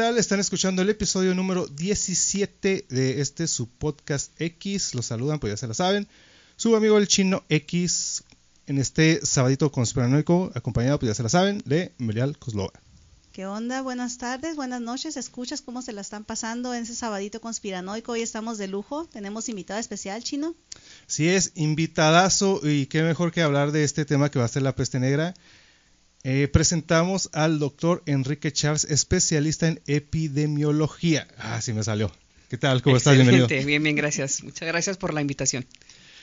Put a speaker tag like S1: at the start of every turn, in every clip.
S1: tal? Están escuchando el episodio número 17 de este su podcast X. Los saludan, pues ya se la saben. Su amigo el chino X en este sabadito conspiranoico, acompañado, pues ya se la saben, de Melial Coslova.
S2: ¿Qué onda? Buenas tardes, buenas noches. ¿Escuchas cómo se la están pasando en ese sabadito conspiranoico? Hoy estamos de lujo. Tenemos invitada especial, chino.
S1: Sí, es invitadazo y qué mejor que hablar de este tema que va a ser la peste negra. Eh, presentamos al doctor Enrique Charles, especialista en epidemiología. Ah, sí me salió. ¿Qué tal? ¿Cómo estás? Bienvenido.
S3: Bien, bien, gracias. Muchas gracias por la invitación.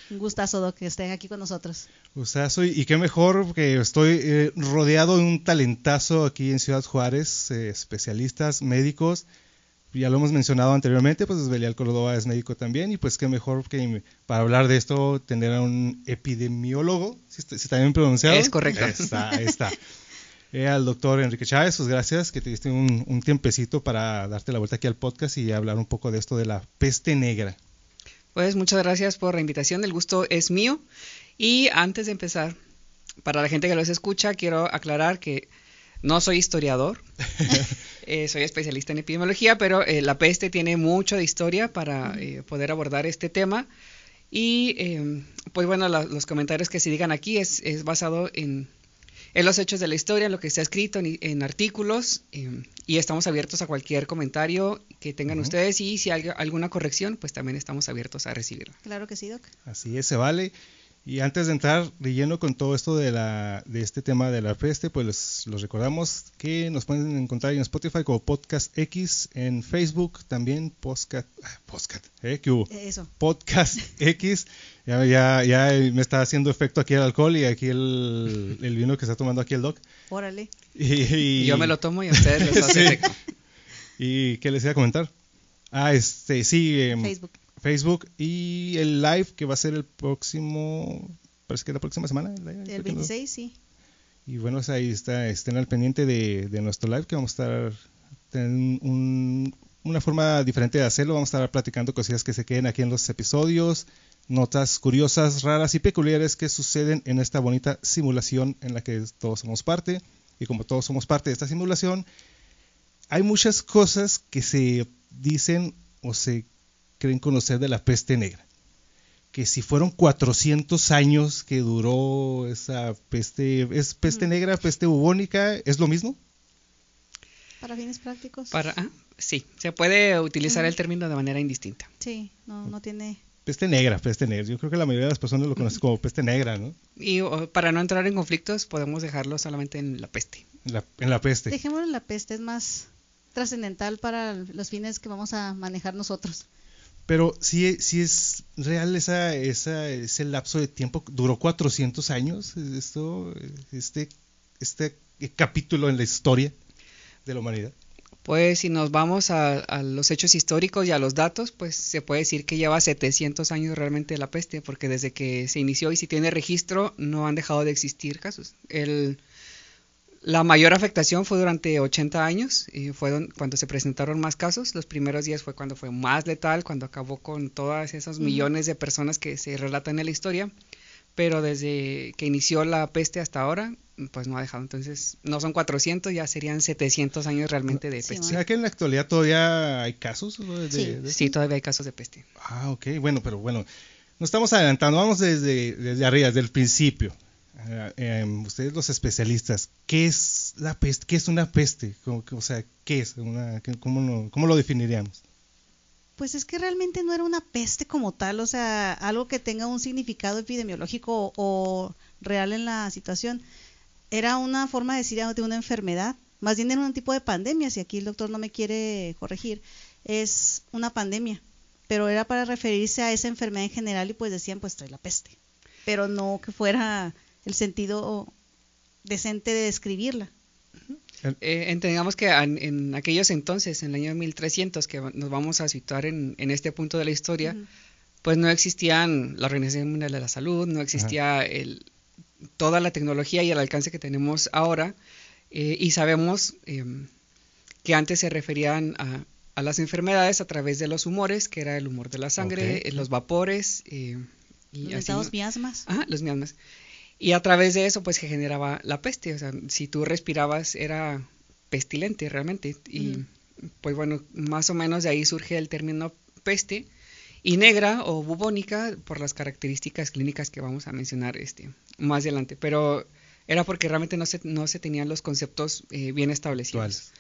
S2: Un gustazo, Doc, que estén aquí con nosotros.
S1: Gustazo, y qué mejor que estoy eh, rodeado de un talentazo aquí en Ciudad Juárez, eh, especialistas, médicos. Ya lo hemos mencionado anteriormente, pues Belial Córdoba es médico también, y pues qué mejor que para hablar de esto tener a un epidemiólogo, si está, bien pronunciado.
S3: Es correcto.
S1: Está, está. Eh, al doctor Enrique Chávez, pues gracias que te diste un, un tiempecito para darte la vuelta aquí al podcast y hablar un poco de esto de la peste negra.
S3: Pues muchas gracias por la invitación, el gusto es mío. Y antes de empezar, para la gente que los escucha, quiero aclarar que no soy historiador, eh, soy especialista en epidemiología, pero eh, la peste tiene mucho de historia para eh, poder abordar este tema. Y em, pues bueno, la, los comentarios que se digan aquí es, es basado en, en, los hechos de la historia, en lo que está escrito en, en artículos, em, y estamos abiertos a cualquier comentario que tengan uh -huh. ustedes y si hay alguna corrección, pues también estamos abiertos a recibirla.
S2: Claro que sí, Doc.
S1: Así es, se vale. Y antes de entrar de lleno con todo esto de, la, de este tema de la peste, pues les, los recordamos que nos pueden encontrar en Spotify como Podcast X, en Facebook también Podcast, podcast ¿eh? ¿Qué hubo?
S2: Eso.
S1: Podcast X. Ya, ya, ya me está haciendo efecto aquí el alcohol y aquí el, el vino que está tomando aquí el doc.
S2: Órale.
S1: Y, y...
S3: Yo me lo tomo y a ustedes les hace sí. efecto.
S1: ¿Y qué les iba a comentar? Ah, este, sí.
S2: Eh, Facebook.
S1: Facebook y el live que va a ser el próximo, parece que la próxima semana.
S2: El, el 26, no. sí.
S1: Y bueno, ahí está, estén al pendiente de, de nuestro live que vamos a estar en un, una forma diferente de hacerlo. Vamos a estar platicando cosillas que se queden aquí en los episodios, notas curiosas, raras y peculiares que suceden en esta bonita simulación en la que todos somos parte. Y como todos somos parte de esta simulación, hay muchas cosas que se dicen o se creen conocer de la peste negra. Que si fueron 400 años que duró esa peste, ¿es peste mm. negra, peste bubónica? ¿Es lo mismo?
S2: Para fines prácticos.
S3: Para, ah, sí, se puede utilizar mm. el término de manera indistinta.
S2: Sí, no, no tiene...
S1: Peste negra, peste negra. Yo creo que la mayoría de las personas lo conocen como peste negra, ¿no?
S3: Y o, para no entrar en conflictos, podemos dejarlo solamente en la peste.
S1: En la, en la peste.
S2: Dejémoslo en la peste, es más trascendental para los fines que vamos a manejar nosotros.
S1: Pero si, si es real esa, esa, ese lapso de tiempo, duró 400 años esto, este, este capítulo en la historia de la humanidad.
S3: Pues si nos vamos a, a, los hechos históricos y a los datos, pues se puede decir que lleva 700 años realmente la peste, porque desde que se inició y si tiene registro no han dejado de existir casos. El, la mayor afectación fue durante 80 años, y fue don, cuando se presentaron más casos. Los primeros días fue cuando fue más letal, cuando acabó con todas -huh. millones de personas que se relatan en la historia. Pero desde que inició la peste hasta ahora, pues no ha dejado. Entonces, no son 400, ya serían 700 años realmente de peste.
S1: Sí, o sea que en la actualidad todavía hay casos de,
S3: sí.
S1: de
S3: sí, todavía hay casos de peste.
S1: Ah, ok. Bueno, pero bueno, nos estamos adelantando. Vamos desde, desde arriba, desde el principio. Uh, eh, ustedes los especialistas, ¿qué es la peste? ¿Qué es una peste? O sea, ¿qué es? Cómo, lo, ¿Cómo lo definiríamos?
S2: Pues es que realmente no era una peste como tal, o sea, algo que tenga un significado epidemiológico o, real en la situación. Era una forma de decir de una enfermedad, más bien era un tipo de pandemia, si aquí el doctor no me quiere corregir, es una pandemia. pero era para referirse a esa enfermedad en general y pues decían pues trae la peste, pero no que fuera el sentido decente de describirla.
S3: Eh, entendamos que en, en, aquellos entonces, en el año 1300, que nos vamos a situar en, en este punto de la historia, uh -huh. pues no existían la Organización Mundial de la Salud, no existía el, toda la tecnología y el alcance que tenemos ahora, eh, y sabemos eh, que antes se referían a, a, las enfermedades a través de los humores, que era el humor de la sangre,
S2: okay.
S3: los vapores. y
S2: los así, miasmas.
S3: Ajá, los miasmas. Y a través de eso, pues, se generaba la peste. O sea, si tú respirabas, era pestilente realmente. Y, mm. pues, bueno, más o menos de ahí surge el término peste. Y negra o bubónica por las características clínicas que vamos a mencionar este, más adelante. Pero era porque realmente no se, no se tenían los conceptos eh, bien establecidos.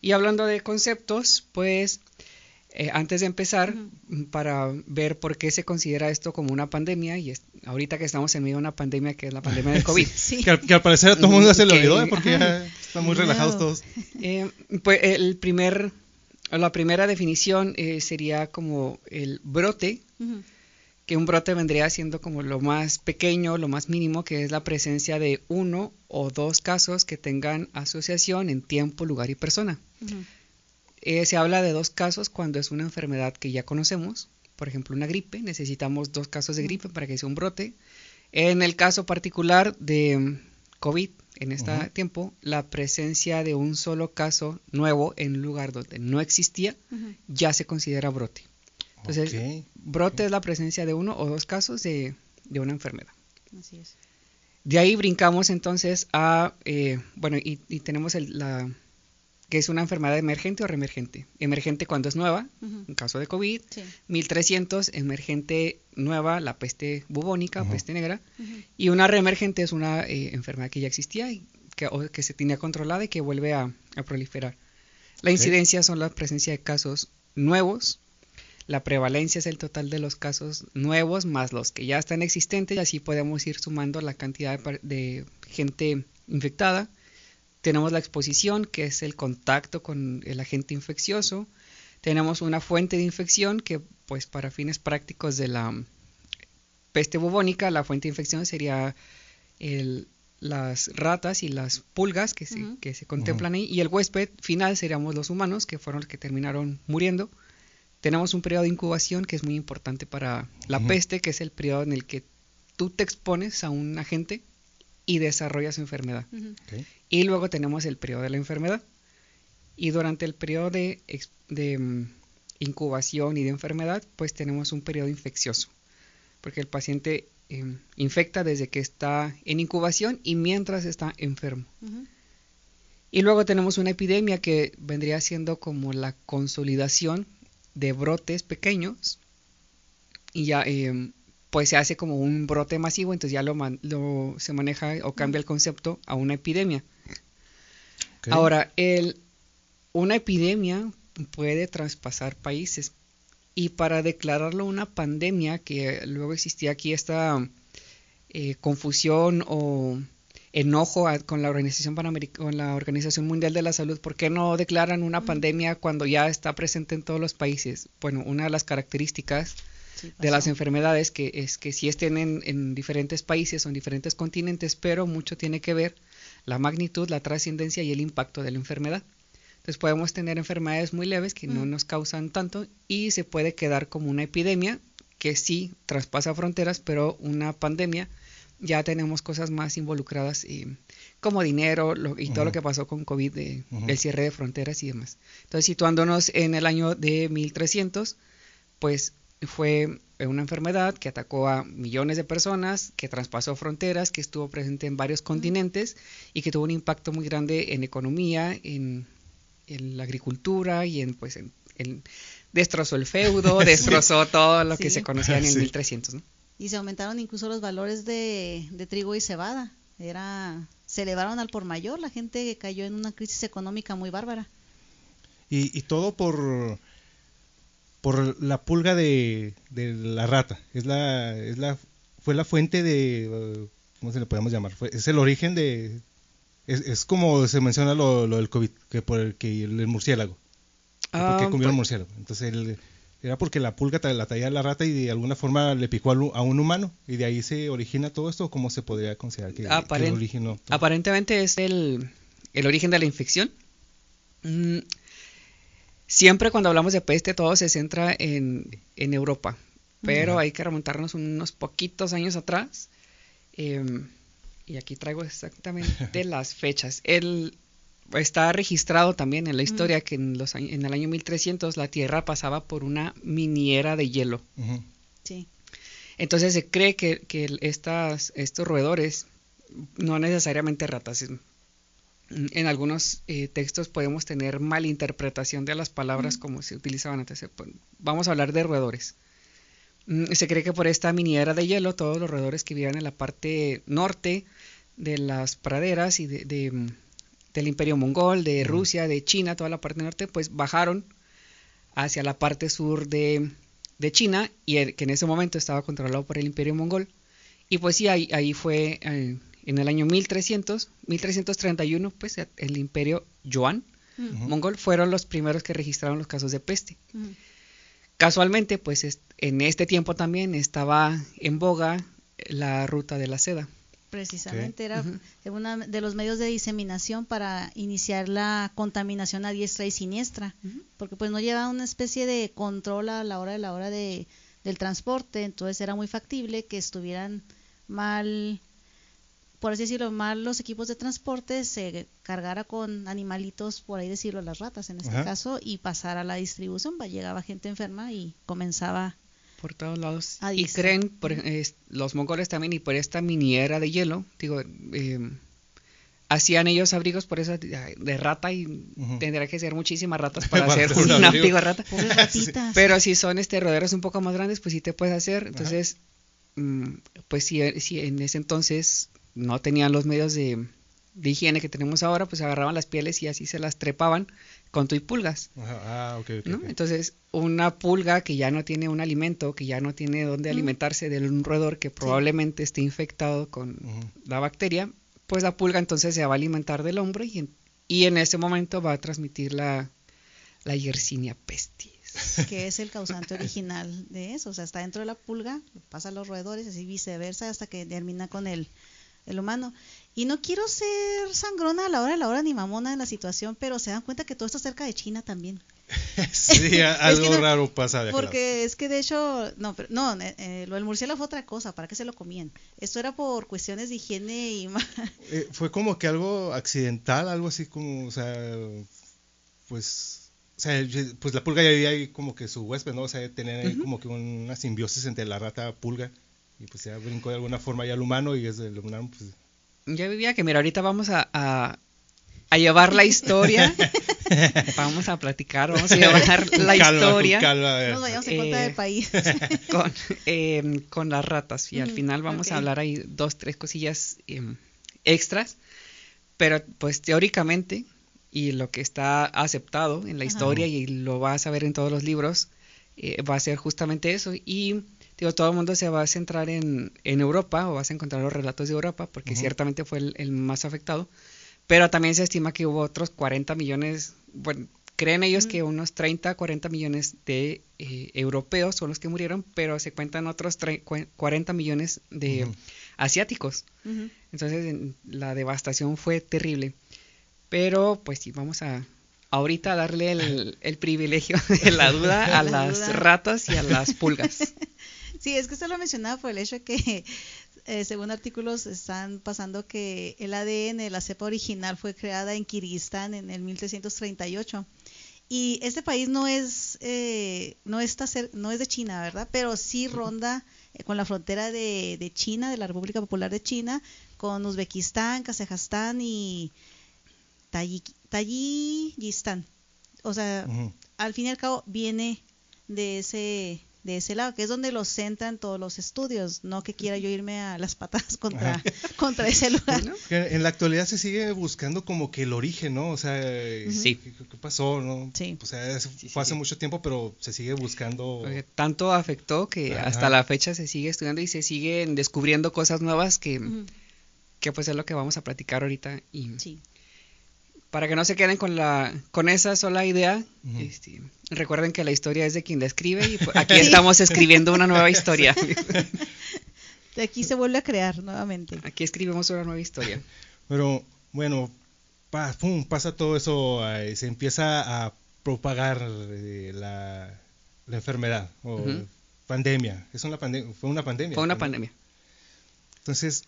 S3: Y hablando de conceptos, pues eh, antes de empezar, uh -huh. para ver por qué se considera esto como una pandemia, y es, ahorita que estamos en medio de una pandemia que es la pandemia del COVID.
S1: sí. que, al, que, al, parecer a todo el mundo se le olvidó, ¿eh? porque ya están muy relajados todos.
S3: Eh, pues el primer, la primera definición eh, sería como el brote, uh -huh. que un brote vendría siendo como lo más pequeño, lo más mínimo, que es la presencia de uno o dos casos que tengan asociación en tiempo, lugar y persona. Uh -huh. Eh, se habla de dos casos cuando es una enfermedad que ya conocemos, por ejemplo una gripe, necesitamos dos casos de gripe para que sea un brote. En el caso particular de COVID, en este uh -huh. tiempo, la presencia de un solo caso nuevo en un lugar donde no existía uh -huh. ya se considera brote. Entonces, okay. brote okay. es la presencia de uno o dos casos de, de una enfermedad.
S2: Así es.
S3: De ahí brincamos entonces a, eh, bueno, y, y tenemos el, la, que es una enfermedad emergente o reemergente. Emergente cuando es nueva, uh -huh. en caso de COVID. Sí. 1300, emergente nueva, la peste bubónica, uh -huh. peste negra. Uh -huh. Y una reemergente es una eh, enfermedad que ya existía y que, o, que, se tenía controlada y que vuelve a, a proliferar. La incidencia son la presencia de casos nuevos. La prevalencia es el total de los casos nuevos más los que ya están existentes y así podemos ir sumando la cantidad de, de gente infectada tenemos la exposición, que es el contacto con el agente infeccioso. Tenemos una fuente de infección que, pues, para fines prácticos de la peste bubónica, la fuente de infección sería el, las ratas y las pulgas que se, uh -huh. que se contemplan uh -huh. ahí. Y el huésped final seríamos los humanos, que fueron los que terminaron muriendo. Tenemos un periodo de incubación que es muy importante para la uh -huh. peste, que es el periodo en el que tú te expones a un agente y desarrolla su enfermedad. Uh -huh. okay. Y luego tenemos el periodo de la enfermedad. Y durante el periodo de, de um, incubación y de enfermedad, pues tenemos un periodo infeccioso. Porque el paciente eh, infecta desde que está en incubación y mientras está enfermo. Uh -huh. Y luego tenemos una epidemia que vendría siendo como la consolidación de brotes pequeños. Y ya eh, pues se hace como un brote masivo, entonces ya lo, man, lo se maneja o cambia el concepto a una epidemia. Okay. Ahora, el, una epidemia puede traspasar países y para declararlo una pandemia, que luego existía aquí esta eh, confusión o enojo a, con la organización con la organización mundial de la salud por qué no declaran una pandemia cuando ya está presente en todos los países bueno una de las características sí, de las enfermedades, que es que sí estén en, en, diferentes países o en diferentes continentes, pero mucho tiene que ver la magnitud, la trascendencia y el impacto de la enfermedad. Entonces podemos tener enfermedades muy leves que mm. no nos causan tanto y se puede quedar como una epidemia que sí traspasa fronteras, pero una pandemia ya tenemos cosas más involucradas y, como dinero lo, y uh -huh. todo lo que pasó con COVID, de, uh -huh. el cierre de fronteras y demás. Entonces, situándonos en el año de 1300, pues fue una enfermedad que atacó a millones de personas, que traspasó fronteras, que estuvo presente en varios continentes y que tuvo un impacto muy grande en economía, en, en la agricultura y en, pues, en, en destrozó el feudo, destrozó sí. todo lo sí. que se conocía en el sí. 1300, ¿no?
S2: Y se aumentaron incluso los valores de, de trigo y cebada. Era, se elevaron al por mayor, la gente cayó en una crisis económica muy bárbara.
S1: Y, y todo por por la pulga de, de, la rata. Es la, es la, fue la fuente de, ¿cómo se le podemos llamar? Fue, es el origen de, es, es como se menciona lo, lo, del COVID, que por el que el, el murciélago, ah, porque comió el murciélago. Entonces el, era porque la pulga la traía la rata y de alguna forma le picó a un humano y de ahí se origina todo esto o cómo se podría considerar que,
S3: Aparent, originó aparentemente es el, el, origen de la infección mm, siempre cuando hablamos de peste todo se centra en, en Europa. Pero hay que remontarnos unos poquitos años atrás em, y aquí traigo exactamente las fechas. El está registrado también en la historia que en, los, en el año 1300 la Tierra pasaba por una miniera de hielo. Sí. Entonces se cree que, que estas, estos roedores, no necesariamente ratas, en algunos eh, textos podemos tener malinterpretación de las palabras como se utilizaban antes. Vamos a hablar de roedores. Mm, se cree que por esta miniera de hielo, todos los roedores que vivían en la parte norte de las praderas y de del imperio mongol, de Rusia, de China, toda la parte norte, pues bajaron hacia la parte sur de, China y que en ese momento estaba controlado por el imperio mongol. Y pues sí, ahí, ahí fue eh, en el año 1300, 1331, pues el imperio Yuan mongol fueron los primeros que registraron los casos de peste. Casualmente, pues en este tiempo también estaba en boga la ruta de la seda.
S2: Precisamente era uno de los medios de diseminación para iniciar la contaminación a diestra y siniestra, porque pues no llevaba una especie de control a la hora de la hora de, del transporte, entonces era muy factible que estuvieran mal, por así decirlo, mal los equipos de transporte, se cargara con animalitos, por ahí decirlo, las ratas en este caso, y pasara a la distribución, llegaba gente enferma y comenzaba
S3: por todos lados. y creen, por, los mongoles también, y por esta miniera de hielo, digo, eh, hacían ellos abrigos por eso de, rata y tendría que ser muchísimas ratas para hacer un, abrigo. de rata. Pero si son este roderos un poco más grandes, pues sí te puedes hacer. Entonces, mm, pues si, si en ese entonces no tenían los medios de, de higiene que tenemos ahora, pues agarraban las pieles y así se las trepaban con tu y pulgas. Ah, Entonces, una pulga que ya no tiene un alimento, que ya no tiene dónde alimentarse de un roedor que probablemente esté infectado con la bacteria, pues la pulga entonces se va a alimentar del hombro y en, y en ese momento va a transmitir la, la Yersinia pestis.
S2: Que es el causante original de eso. O sea, está dentro de la pulga, pasa a los roedores, así viceversa, hasta que termina con el, el humano. Y no quiero ser sangrona a la hora de la hora ni mamona en la situación, pero se dan cuenta que todo está cerca de China también.
S1: sí, algo raro pasa de
S2: Porque es que de hecho, no, pero, no, eh, eh, lo del murciélago fue otra cosa, ¿para qué se lo comían? Esto era por cuestiones de higiene y...
S1: Eh, fue como que algo accidental, algo así como, o sea, pues... O sea, pues la pulga ya había ahí como que su huésped, ¿no? O sea, tenía ahí como que una simbiosis entre la rata pulga y pues ya brincó de alguna forma ya al humano y desde el humano pues
S3: ya vivía que, mira, ahorita vamos a, a, llevar la historia. vamos a platicar, vamos a llevar la historia.
S2: Nos vayamos en cuenta del país.
S3: con, em, con las ratas. Y al final vamos a hablar ahí dos, tres cosillas em, extras. Pero pues teóricamente, y lo que está aceptado en la historia y lo vas a ver en todos los libros, eh, va a ser justamente eso. Y digo, todo el mundo se va a centrar en, en Europa o vas a encontrar los relatos de Europa porque ciertamente fue el, más afectado, pero también se estima que hubo otros 40 millones, bueno, creen ellos que unos 30, 40 millones de eh, europeos son los que murieron, pero se cuentan otros 40 millones de asiáticos. Entonces la devastación fue terrible. Pero pues sí, vamos a ahorita darle el, el privilegio de la duda a las ratas y a las pulgas.
S2: Sí, es que usted lo mencionaba por el hecho de que, eh, según artículos, están pasando que el ADN, la cepa original, fue creada en Kirguistán en el 1338. Y este país no es, eh, no, está no es de China, ¿verdad? Pero sí ronda eh, con la frontera de, de, China, de la República Popular de China, con Uzbekistán, Kazajstán y Tayikistán. O sea, al fin y al cabo viene de ese de ese lado, que es donde los centran todos los estudios, no que quiera yo irme a las patas contra, contra ese lugar.
S1: En la actualidad se sigue buscando como que el origen, ¿no? O sea, ¿qué, pasó, no? Sí. O sea, fue hace mucho tiempo, pero se sigue buscando.
S3: tanto afectó que hasta la fecha se sigue estudiando y se siguen descubriendo cosas nuevas que, que pues es lo que vamos a platicar ahorita. Y, sí. Para que no se queden con la con esa sola idea, este, recuerden que la historia es de quien la escribe y pues, aquí estamos escribiendo una nueva historia.
S2: De aquí se vuelve a crear nuevamente.
S3: Aquí escribimos una nueva historia.
S1: Pero bueno, pa- pum, pasa todo eso, eh, se empieza a propagar eh, la, la enfermedad o pandemia. Es una pandemia, fue una pandemia.
S3: Fue una
S1: ¿no?
S3: pandemia.
S1: Entonces,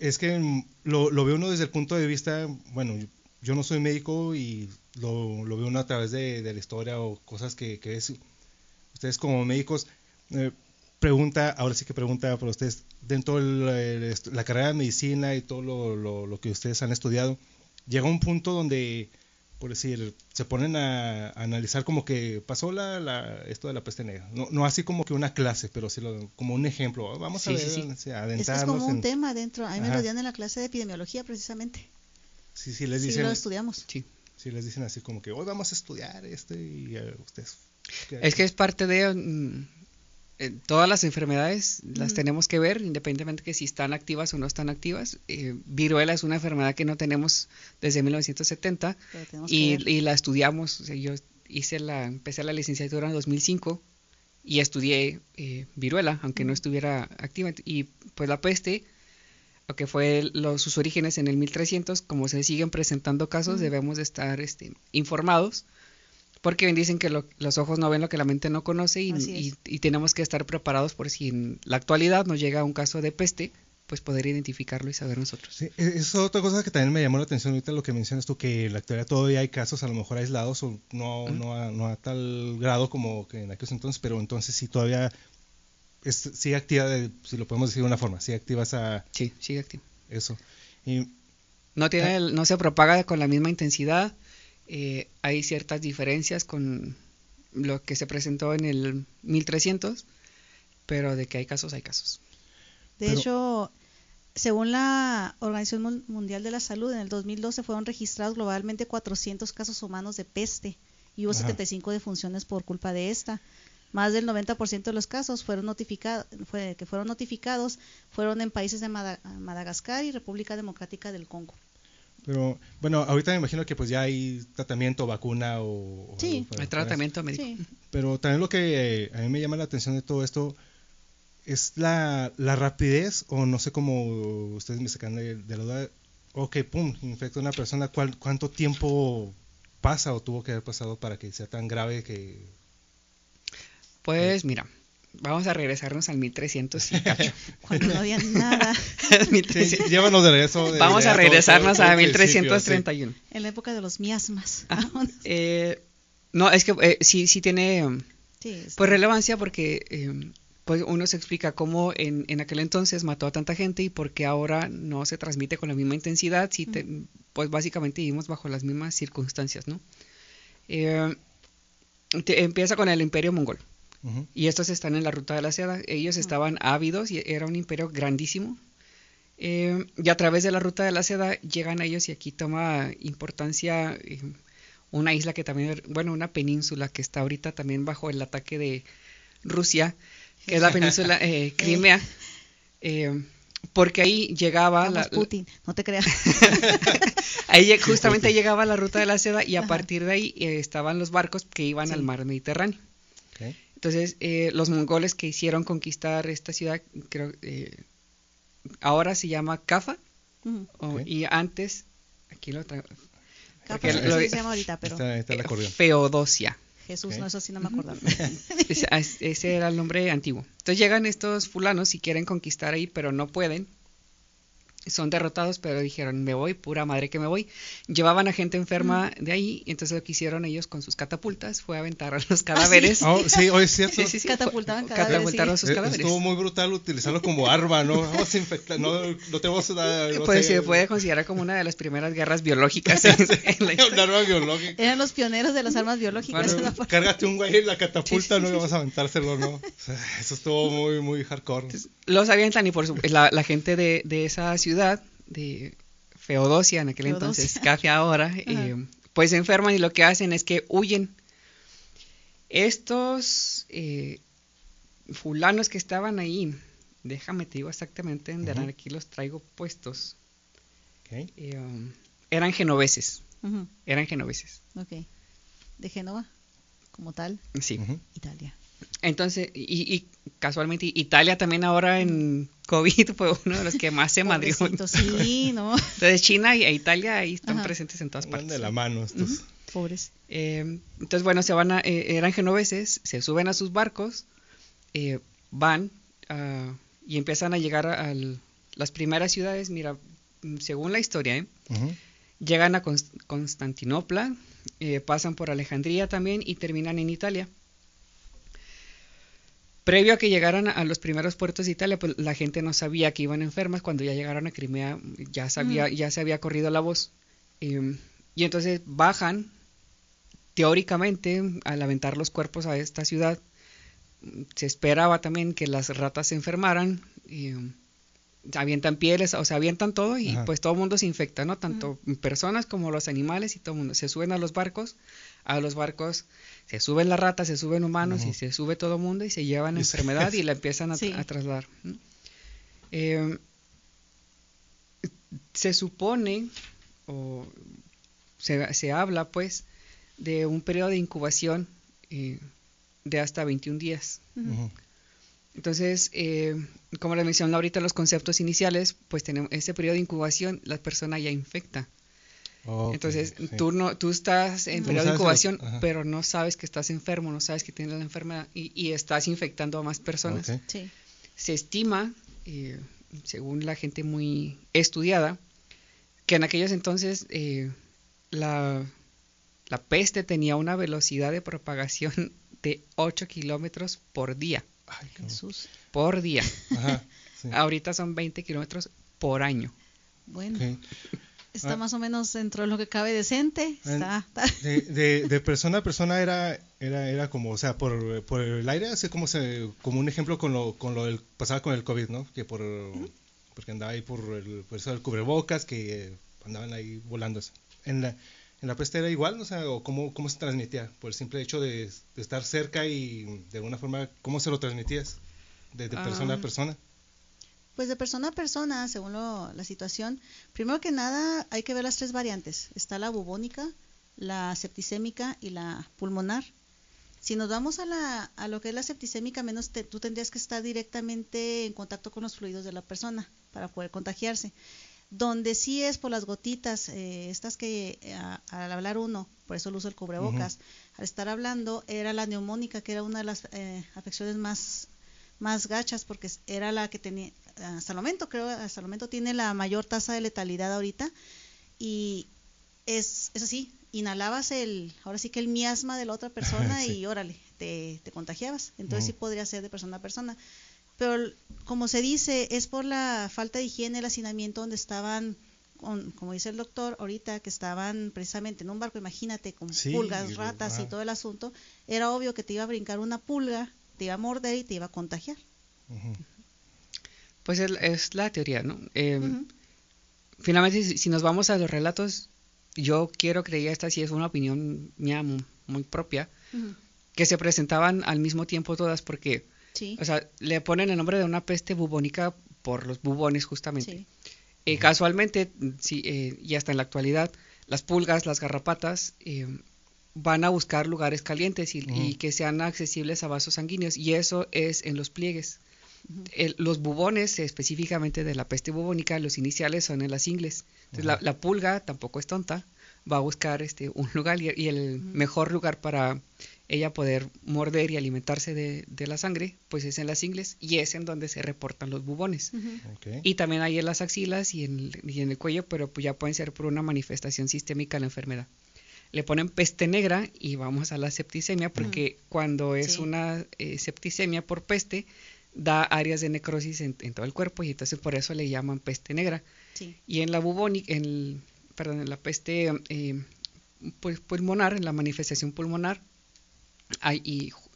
S1: es que lo, lo veo uno desde el punto de vista, bueno, yo- no soy médico y lo, lo veo uno a través de, de la historia o cosas que, que ves. Ustedes como médicos, eh, pregunta, ahora sí que pregunta por ustedes, dentro de la, la carrera de medicina y todo lo, lo- lo que ustedes han estudiado, llega un punto donde, por decir, se ponen a, a analizar como que pasó la, la- esto de la peste negra. No, no así como que una clase, pero sí lo- como un ejemplo. Vamos a ver,
S3: sí,
S2: Es que es como un
S1: en-
S2: tema dentro. A mí me
S1: Ajá.
S2: lo dieron en la clase de epidemiología precisamente.
S1: Sí, sí, les
S2: Sí,
S1: dicen,
S2: lo estudiamos.
S3: Sí.
S1: sí, les dicen así como que hoy vamos a estudiar esto y eh, ustedes.
S3: Es que es parte de mm, eh, todas las enfermedades las tenemos que ver, independientemente que si están activas o no están activas. Eh, viruela es una enfermedad que no tenemos desde 1970
S2: pero tenemos que
S3: y, y la estudiamos. O sea, yo hice la, empecé la licenciatura en 2005 y estudié eh, viruela, aunque no estuviera activa. Y pues la peste, aunque fue los, sus orígenes en el 1300, como se siguen presentando casos, debemos de estar este, informados. Porque bien dicen que lo- los ojos no ven lo que la mente no conoce y, y- y tenemos que estar preparados por si en la actualidad nos llega un caso de peste, pues poder identificarlo y saber nosotros.
S1: Sí, e- es otra cosa que también me llamó la atención ahorita lo que mencionas tú, que en la actualidad todavía hay casos a lo mejor aislados o no,
S3: Ujú.
S1: no, a, no a tal grado como que en aquellos entonces, pero entonces sí todavía es, sigue activa, de- si lo podemos decir de una forma, sigue activa esa,
S3: Sí, sigue activo.
S1: eso. Y
S3: No, tiene el- no se propaga con la misma intensidad. eh, hay ciertas diferencias con lo que se presentó en el 1300, pero de que hay casos, hay casos.
S2: De
S1: Pero-
S2: hecho, según la Organización Mun- Mundial de la Salud, en el 2012 fueron registrados globalmente 400 casos humanos de peste y hubo
S1: Ajá.
S2: 75 defunciones por culpa de esta. Más del 90% de los casos fueron notificados, fue, que fueron notificados fueron en países de Mada- Madagascar y República Democrática del Congo.
S1: Pero bueno, ahorita me imagino que pues ya hay tratamiento, vacuna o... o
S2: Sí.
S1: para-
S3: Hay tratamiento médico.
S2: Sí,
S1: Pero también lo que eh, a mí me llama la atención de todo esto es la, la rapidez, o no sé cómo ustedes me sacan de, de la duda. Ok, pum, infecta a una persona. ¿cuál- ¿Cuánto tiempo pasa o tuvo que haber pasado para que sea tan grave que...
S3: Pues mira, vamos a regresarnos al 1300 y cacho.
S2: cuando no había nada.
S3: Al 1300.
S1: Sí, llévanos de regreso. de-
S3: Vamos
S1: de
S3: a regresarnos
S1: todo- todo
S3: a
S1: el principio,
S3: 1331.
S2: En la época de los miasmas.
S3: Ah, eh, no, es que eh, sí, sí tiene
S2: Sí, está-
S3: pues relevancia porque eh, pues uno se explica cómo en, en aquel entonces mató a tanta gente y por qué ahora no se transmite con la misma intensidad si te- pues básicamente vivimos bajo las mismas circunstancias, ¿no? Eh, te- empieza con el imperio mongol y estos están en la ruta de la seda. Ellos estaban ávidos y era un imperio grandísimo. Eh, y a través de la ruta de la seda llegan ellos y aquí toma importancia eh, una isla que también, bueno, una península que está ahorita también bajo el ataque de Rusia, que es la península eh, Crimea. Eh, porque ahí llegaba
S2: Vamos,
S3: la, la-
S2: Putin, no te creas.
S3: ahí justamente llegaba la ruta de la seda y a partir de ahí eh, estaban los barcos que iban
S2: Sí.
S3: al mar Mediterráneo. Entonces, eh, los mongoles que hicieron conquistar esta ciudad, creo, eh, ahora se llama o-
S1: Ok.
S3: y antes, aquí lo traigo, lo-
S2: sí se llama ahorita, pero
S1: Esta, esta la
S3: eh. Feodosia.
S2: Jesús, no, eso sí no me.
S3: Ese, es- ese era el nombre antiguo. Entonces llegan estos fulanos y quieren conquistar ahí, pero no pueden. Son derrotados, pero dijeron, me voy, pura madre que me voy. Llevaban a gente enferma de ahí, y entonces lo que hicieron ellos con sus catapultas fue aventar a los cadáveres.
S1: Oh, sí, hoy es cierto.
S3: Sí, sí, sí,
S2: Catapultaban
S3: fue-
S2: cadáveres,
S3: catapultaron
S2: sí.
S3: sus
S1: Eh,
S3: cadáveres.
S1: Estuvo muy brutal utilizarlo como arma, ¿no? Vamos a infectar, no, no tenemos nada. no
S3: Pues
S1: sé,
S3: se puede considerar como una de las primeras guerras biológicas en, en la
S1: Un
S3: historia.
S1: arma biológica.
S2: Eran los pioneros de las armas biológicas.
S3: Bueno,
S2: ¿no?
S1: Cárgate un güey en la catapulta,
S3: Sí, sí,
S1: no
S3: sí,
S1: y vamos a aventárselo, ¿no? O sea, eso estuvo muy, muy hardcore.
S3: Los avientan y por su- la, la gente de, de esa ciudad, de Feodosia en aquel
S2: Feodosia.
S3: entonces, casi ahora, eh, pues se enferman y lo que hacen es que huyen. Estos eh, fulanos que estaban ahí, déjame te digo exactamente, en aquí los traigo puestos, eh, um, eran genoveses. Eran genoveses.
S2: Ok. De Génova, como tal,
S3: Sí.
S2: Italia.
S3: Entonces, y, y casualmente Italia también ahora en COVID fue uno de los que más se madrió.
S2: Sí, ¿no?
S3: Entonces China e Italia ahí están
S2: Ajá.
S3: presentes en todas
S1: Van
S3: partes.
S1: de la mano estos.
S2: Pobres.
S3: Eh, entonces, bueno, se van a, eh, eran genoveses, se suben a sus barcos, eh, van ah, y empiezan a llegar a, al- las primeras ciudades. Mira, según la historia, ¿eh? Llegan a Cons- Constantinopla, eh, pasan por Alejandría también y terminan en Italia. Previo a que llegaran a los primeros puertos de Italia, pues la gente no sabía que iban enfermas. Cuando ya llegaron a Crimea, ya sabía, ya se había corrido la voz. Eh, y entonces bajan, teóricamente, al aventar los cuerpos a esta ciudad, se esperaba también que las ratas se enfermaran. eh, avientan pieles, o sea, avientan todo y
S1: Ajá.
S3: pues todo el mundo se infecta, ¿no? Tanto personas como los animales y todo el mundo. Se suben a los barcos, a los barcos se suben las ratas, se suben humanos y se sube todo el mundo y se llevan enfermedad y la empiezan a,
S2: Sí.
S3: a trasladar. Eh, se supone, o se, se habla pues, de un periodo de incubación eh, de hasta 21 días. Entonces, eh, como le mencioné ahorita los conceptos iniciales, pues tenemos ese periodo de incubación, la persona ya infecta. Entonces,
S1: sí.
S3: tú no, tú estás en periodo de incubación, pero no sabes que estás enfermo, no sabes que tienes la enfermedad y, y estás infectando a más personas.
S2: Sí.
S3: Se estima, eh, según la gente muy estudiada, que en aquellos entonces eh, la, la peste tenía una velocidad de propagación de 8 kilómetros por día.
S1: Ay,
S2: Jesús.
S3: Por día.
S1: Ajá, sí.
S3: Ahorita son 20 kilómetros por año.
S2: Bueno. Está
S1: Ah.
S2: más o menos dentro de lo que cabe decente. Está, está-
S1: De, de, de persona a persona era, era, era como, o sea, por, por el aire, así como se, como un ejemplo con lo, con lo del, pasaba con el COVID, ¿no? Que por, porque andaba ahí por el, por eso del cubrebocas, que andaban ahí volando. En la, en la peste era igual, o sea, o cómo, cómo se transmitía, por el simple hecho de, de estar cerca y de alguna forma, ¿cómo se lo transmitías? De, de persona
S3: Ah.
S1: a persona.
S2: Pues de persona a persona, según lo- la situación, primero que nada hay que ver las tres variantes. Está la bubónica, la septicémica y la pulmonar. Si nos vamos a, la, a lo que es la septicémica, menos te- tú tendrías que estar directamente en contacto con los fluidos de la persona para poder contagiarse. Donde sí es por las gotitas, eh, estas que eh, a- al hablar uno, por eso el uso del cubrebocas, al estar hablando era la neumónica, que era una de las eh, afecciones más más gachas porque era la que tenía hasta el momento creo hasta el momento tiene la mayor tasa de letalidad ahorita y es es así inhalabas el ahora sí que el miasma de la otra persona
S1: Sí.
S2: y órale te, te contagiabas. Entonces sí podría ser de persona a persona. Pero como se dice es por la falta de higiene el hacinamiento donde estaban con- como dice el doctor ahorita que estaban precisamente en un barco imagínate con
S1: Sí,
S2: pulgas ratas y todo el asunto era obvio que te iba a brincar una pulga te iba a morder y te iba a contagiar.
S3: Pues es, es la teoría, ¿no? Eh,
S2: Ujú.
S3: Finalmente, si, si nos vamos a los relatos, yo quiero creer, esta sí es una opinión mía mu- muy, propia, que se presentaban al mismo tiempo todas porque,
S2: Sí,
S3: o sea, le ponen el nombre de una peste bubónica por los bubones justamente.
S2: sí.
S3: Eh, casualmente, sí, eh, y hasta en la actualidad, las pulgas, las garrapatas, eh, van a buscar lugares calientes y que sean accesibles a vasos sanguíneos, y eso es en los pliegues. El- los bubones, específicamente de la peste bubónica, los iniciales son en las ingles. Entonces, la, pulga tampoco es tonta, va a buscar este un lugar y, y el mejor lugar para ella poder morder y alimentarse de, de la sangre, pues es en las ingles y es en donde se reportan los bubones. Y también hay en las axilas y en, el- y en el cuello, pero pues ya pueden ser por una manifestación sistémica de la enfermedad. Le ponen peste negra y vamos a la septicemia, porque cuando es
S2: Sí.
S3: una eh, septicemia por peste, da áreas de necrosis en, en todo el cuerpo y entonces por eso le llaman peste negra.
S2: Sí.
S3: Y en la bubónica, en, el- perdón, en la peste eh, pul- pulmonar, en la manifestación pulmonar, hay, y ju-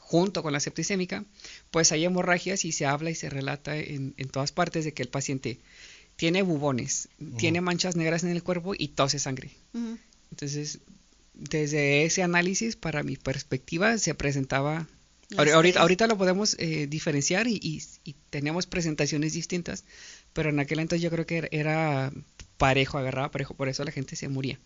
S3: junto con la septicémica, pues hay hemorragias y se habla y se relata en, en todas partes de que el paciente tiene bubones, tiene manchas negras en el cuerpo y tose sangre. Entonces, desde ese análisis, para mi perspectiva, se presentaba... Ahorita, ahorita lo podemos eh, diferenciar y, y- y tenemos presentaciones distintas, pero en aquel entonces yo creo que era, era parejo, agarraba parejo, por eso la gente se moría.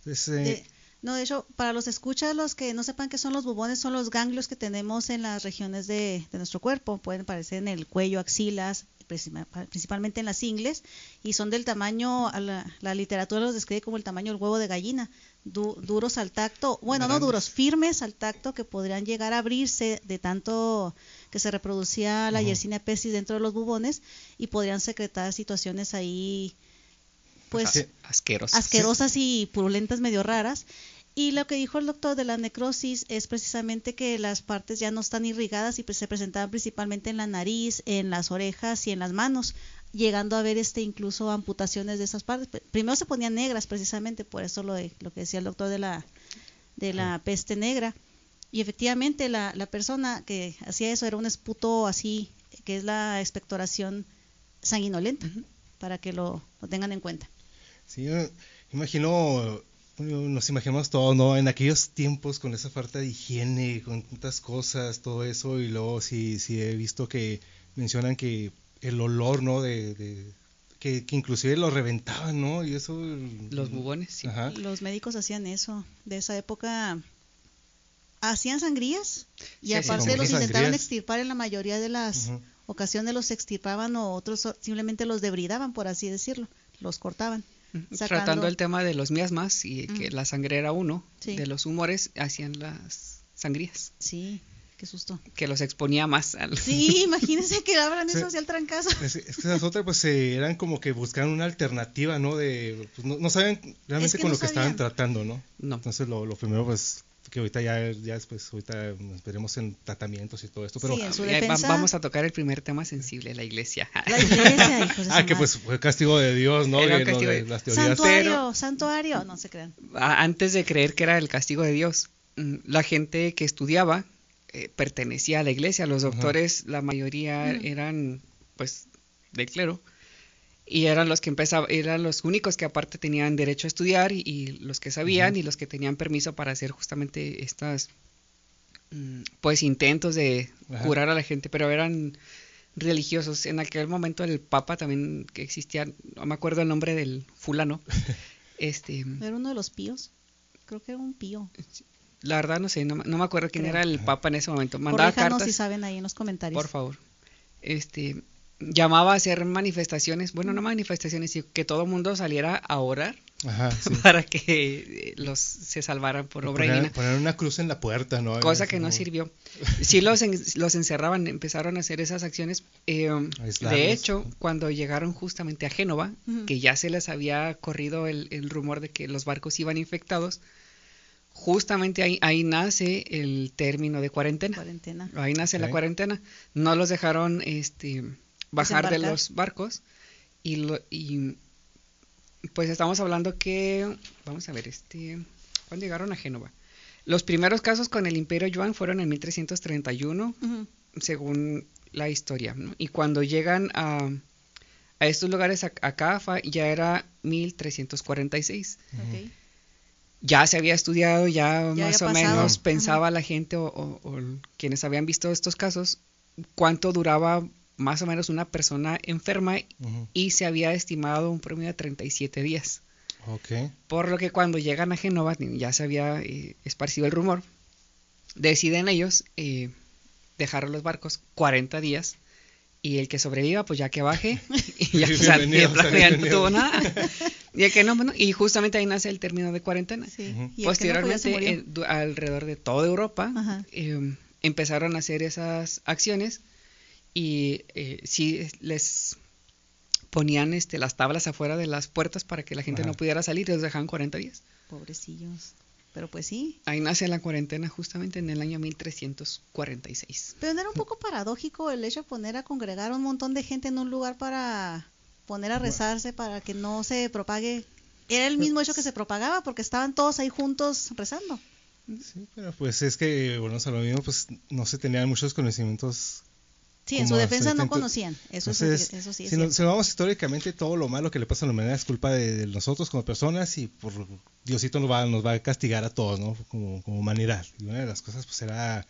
S1: Entonces,
S2: De-
S1: eh,
S2: no, de hecho, para los escuchas, los que no sepan qué son los bubones, son los ganglios que tenemos en las regiones de, de nuestro cuerpo. Pueden aparecer en el cuello, axilas, principalmente en las ingles, y son del tamaño, a la, la literatura los describe como el tamaño del huevo de gallina, du- duros al tacto, bueno, no duros, firmes al tacto, que podrían llegar a abrirse de tanto que se reproducía la. Yersinia pestis dentro de los bubones y podrían secretar situaciones ahí, pues
S1: Sí.
S3: asquerosas.
S2: asquerosas y purulentas medio raras. Y lo que dijo el doctor de la necrosis es precisamente que las partes ya no están irrigadas y pues se presentaban principalmente en la nariz, en las orejas y en las manos, llegando a ver este incluso amputaciones de esas partes. Primero se ponían negras precisamente, por eso lo, de- lo que decía el doctor de la, de la peste negra. Y efectivamente la, la persona que hacía eso era un esputo así, que es la expectoración sanguinolenta, para que lo, lo tengan en cuenta.
S1: Sí, imagino, nos imaginamos todo, ¿no? En aquellos tiempos con esa falta de higiene, con tantas cosas, todo eso, y luego sí, sí he visto que mencionan que el olor, ¿no? De, de- que, que inclusive lo reventaban, ¿no? Y eso...
S3: Los bubones, sí.
S1: Ajá.
S2: Los médicos hacían eso. De esa época hacían sangrías y
S3: Sí,
S2: aparte los intentaban
S1: sangrías.
S2: extirpar en la mayoría de las ocasiones los extirpaban o otros simplemente los debridaban, por así decirlo, los cortaban. Sacando-
S3: Tratando el tema de los miasmas y que la sangre era uno
S2: Sí.
S3: de los humores, hacían las sangrías,
S2: Sí, qué susto.
S3: que los exponía más al...
S2: Sí, imagínense que abran eso hacia el trancazo.
S1: Es, es que esas otras pues eh, eran como que buscaban una alternativa, ¿no? De, pues, no, no saben realmente
S2: que
S1: con
S2: no
S1: lo que estaban
S2: sabían.
S1: tratando, ¿no?
S3: No.
S1: Entonces lo, lo primero pues que ahorita ya, ya después, ahorita esperemos en tratamientos y todo esto, pero...
S2: Sí, en su
S3: Eh,
S2: defensa-
S3: vamos a tocar el primer tema sensible, la iglesia.
S2: La iglesia, hijos de
S1: Ah, que pues fue castigo de Dios, ¿no?
S3: Era castigo
S1: de
S3: de-
S1: las teorías.
S2: Santuario, santuario, no se crean.
S3: Antes de creer que era el castigo de Dios, mm, la gente que estudiaba eh, pertenecía a la iglesia. Los doctores, la mayoría eran, pues, del clero. Y eran los que empezaban, eran los únicos que aparte tenían derecho a estudiar y, y los que sabían y los que tenían permiso para hacer justamente estas, mm, pues, intentos de
S1: Ajá.
S3: curar a la gente, pero eran religiosos. En aquel momento el papa también que existía, no me acuerdo el nombre del fulano, este,
S2: Era uno de los píos. Creo que era un pío.
S3: la verdad no sé, no, me- no me acuerdo quién
S2: Creo.
S3: era el papa en ese momento. Mandaba
S2: Corríjanos
S3: cartas,
S2: si saben ahí en los comentarios.
S3: por favor. Este, llamaba a hacer manifestaciones, bueno, no manifestaciones, sino que todo el mundo saliera a orar
S1: Ajá, sí.
S3: para que eh, los se salvaran por obra
S1: poner,
S3: divina.
S1: poner una cruz en la puerta, ¿no?
S3: Cosa que no sirvió. Sí los, en- los encerraban, empezaron a hacer esas acciones. Eh,
S1: Aislarlos.
S3: de hecho, cuando llegaron justamente a Génova, que ya se les había corrido el, el rumor de que los barcos iban infectados, justamente ahí, ahí nace el término de cuarentena.
S2: Cuarentena.
S3: Ahí nace la cuarentena. No los dejaron este, bajar de los barcos y, lo, y pues estamos hablando que, vamos a ver, este, ¿cuándo llegaron a Génova? Los primeros casos con el Imperio Yuan fueron en 1331,
S2: Ujú.
S3: según la historia, ¿no? Y cuando llegan a, a estos lugares, a, a Cafa, ya era 1346.
S2: Ok.
S3: Ya se había estudiado, ya,
S2: Ya
S3: más o
S2: pasado.
S3: menos
S2: Ajá.
S3: pensaba la gente o, o- o quienes habían visto estos casos, cuánto duraba más o menos una persona enferma y se había estimado un promedio de 37 días.
S1: Ok.
S3: Por lo que cuando llegan a Génova, ya se había eh, esparcido el rumor, deciden ellos eh, dejar los barcos 40 días y el que sobreviva, pues ya que baje y ya, sea, ya no tuvo nada. Y el que no, bueno, y justamente ahí nace el término de cuarentena.
S2: Sí. Que no, ya se
S3: Posteriormente, eh, alrededor de toda Europa, eh, empezaron a hacer esas acciones y eh, sí les ponían este, las tablas afuera de las puertas para que la gente
S1: Ajá.
S3: no pudiera salir y los dejaban 40 días.
S2: Pobrecillos. Pero pues sí.
S3: Ahí nace la cuarentena justamente en el año 1346.
S2: Pero no era un poco paradójico el hecho de poner a congregar a un montón de gente en un lugar para poner a rezarse para que no se propague. Era el mismo hecho que se propagaba porque estaban todos ahí juntos rezando.
S1: Sí, pero pues es que, bueno, a lo mismo, pues no se tenían muchos conocimientos.
S2: Sí, en su defensa no conocían. Eso, es-
S1: Entonces,
S2: eso sí es
S1: si, no- si vamos históricamente, todo lo malo que le pasa a la humanidad es culpa de, de nosotros como personas y por Diosito nos va, nos va a castigar a todos, ¿no? Como, como humanidad. Y una de las cosas, pues era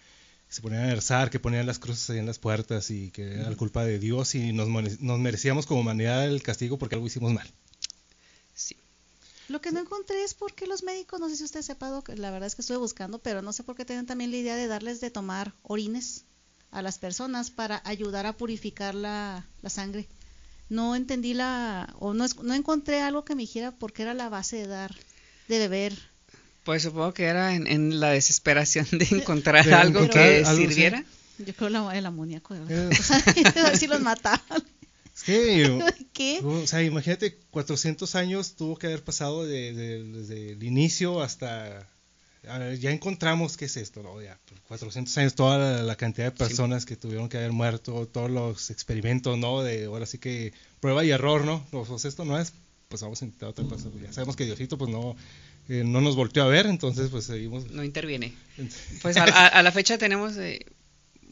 S1: que se ponían a rezar, que ponían las cruces ahí en las puertas y que era la culpa de Dios y nos, nos merecíamos como humanidad el castigo porque algo hicimos mal.
S3: Sí.
S2: Lo que no encontré es por qué los médicos, no sé si usted sepa, la verdad es que estuve buscando, pero no sé por qué tienen también la idea de darles de tomar orines a las personas para ayudar a purificar la, la sangre. No entendí la, o no, no encontré algo que me dijera por qué era la base de dar, de beber.
S3: Pues supongo que era en, la desesperación de encontrar
S1: De
S3: algo
S1: encontrar
S3: que
S1: algo, sí.
S3: sirviera.
S2: Yo creo la, el amoníaco.
S1: Eh.
S2: a ver si los mataban.
S1: Es que,
S2: ¿Qué?
S1: o sea, imagínate, 400 años tuvo que haber pasado de- de- desde el inicio hasta... a ver, ya encontramos qué es esto, ¿no? Ya, por 400 años, toda la, la cantidad de personas que tuvieron que haber muerto, todos los experimentos, ¿no? De ahora sí que prueba y error, ¿no? Pues, pues, esto no es, pues vamos a intentar otra cosa. Ya sabemos que Diosito, pues no, eh, no nos volteó a ver, entonces pues seguimos.
S3: No interviene. Pues a, a- a la fecha tenemos, eh,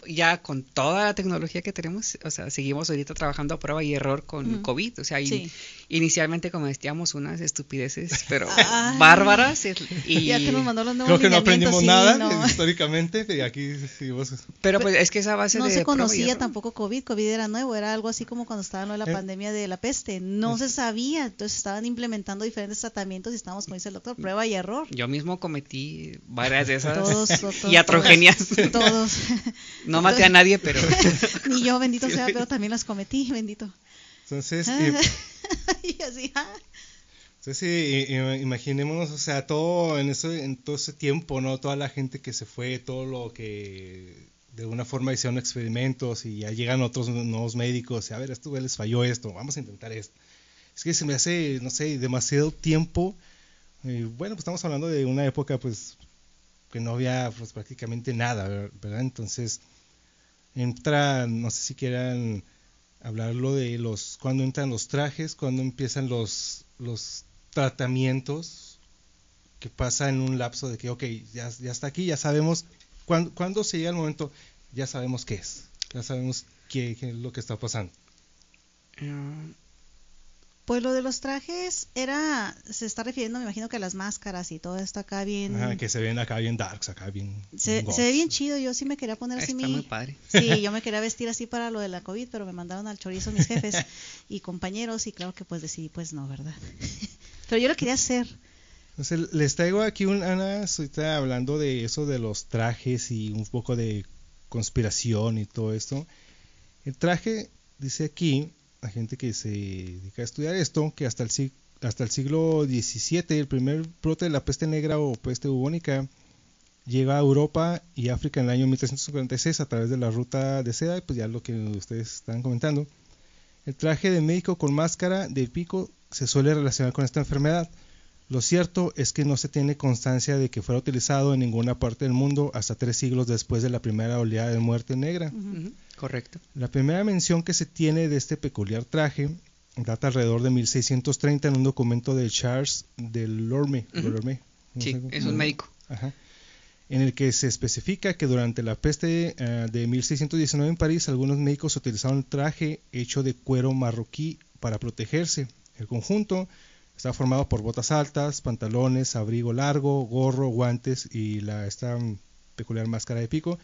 S3: ya con toda la tecnología que tenemos, o sea, seguimos ahorita trabajando a prueba y error con. COVID. O sea, in-
S2: Sí.
S3: inicialmente cometíamos unas estupideces, pero
S2: Ay.
S3: bárbaras. y- Y,
S2: Ya nos mandó los nuevos
S1: Creo que no aprendimos
S2: sí,
S1: nada
S2: no.
S1: históricamente, y aquí seguimos.
S3: Pero pues es que esa base
S2: No
S3: de
S2: se
S3: y
S2: conocía tampoco COVID, COVID era nuevo, era algo así como cuando estaba la
S1: Eh.
S2: pandemia de la peste, no se sabía, entonces estaban implementando diferentes tratamientos y estábamos, como dice el doctor, prueba y error.
S3: Yo mismo cometí varias de esas
S2: Todos, todos, todos,
S3: iatrogenias.
S2: Todos.
S3: No maté a nadie, pero
S2: Ni yo, bendito sea, pero también las cometí, bendito.
S1: Entonces, eh,
S2: y así, ah,
S1: Entonces, i- imaginémonos, o sea, todo en, eso, en todo ese tiempo, ¿no? Toda la gente que se fue, todo lo que de alguna forma hicieron experimentos y ya llegan otros nuevos médicos y a ver, esto les falló esto, vamos a intentar esto. Es que se me hace, no sé, demasiado tiempo. Eh, bueno, pues estamos hablando de una época, pues, que no había pues, prácticamente nada, ver- ¿verdad? Entonces, entra, no sé si quieran hablarlo de los cuando entran los trajes, cuando empiezan los los tratamientos que pasa en un lapso de que ok, ya, ya está aquí, ya sabemos cuando, cuando se llega el momento, ya sabemos qué es, ya sabemos qué, qué es lo que está pasando.
S3: eh,
S2: Pues lo de los trajes era, se está refiriendo, me imagino que a las máscaras y todo esto acá bien,
S1: Ajá, que se ven acá bien darks, acá bien
S2: se, ve bien chido, yo sí me quería poner así
S3: está
S2: mi,
S3: muy padre.
S2: Sí, yo me quería vestir así para lo de la COVID, pero me mandaron al chorizo mis jefes y compañeros y claro que pues decidí pues no, ¿verdad? Pero yo lo quería hacer.
S1: Entonces, les traigo aquí un Ana, ahorita hablando de eso de los trajes y un poco de conspiración y todo esto. El traje, dice aquí, la gente que se dedica a estudiar esto, que hasta el, hasta el siglo XVII, el primer brote de la peste negra o peste bubónica llega a Europa y África en el año 1346 a través de la ruta de seda, pues ya lo que ustedes están comentando. El traje de médico con máscara de pico se suele relacionar con esta enfermedad. Lo cierto es que no se tiene constancia de que fuera utilizado en ninguna parte del mundo hasta tres siglos después de la primera oleada de muerte negra.
S3: Correcto.
S1: La primera mención que se tiene de este peculiar traje data alrededor de 1630 en un documento de Charles de Lorme. Lorme, no
S3: Sí, es un médico.
S1: Ajá. En el que se especifica que durante la peste eh, de 1619 en París, algunos médicos utilizaron traje hecho de cuero marroquí para protegerse. El conjunto está formado por botas altas, pantalones, abrigo largo, gorro, guantes y la esta mm, peculiar máscara de pico,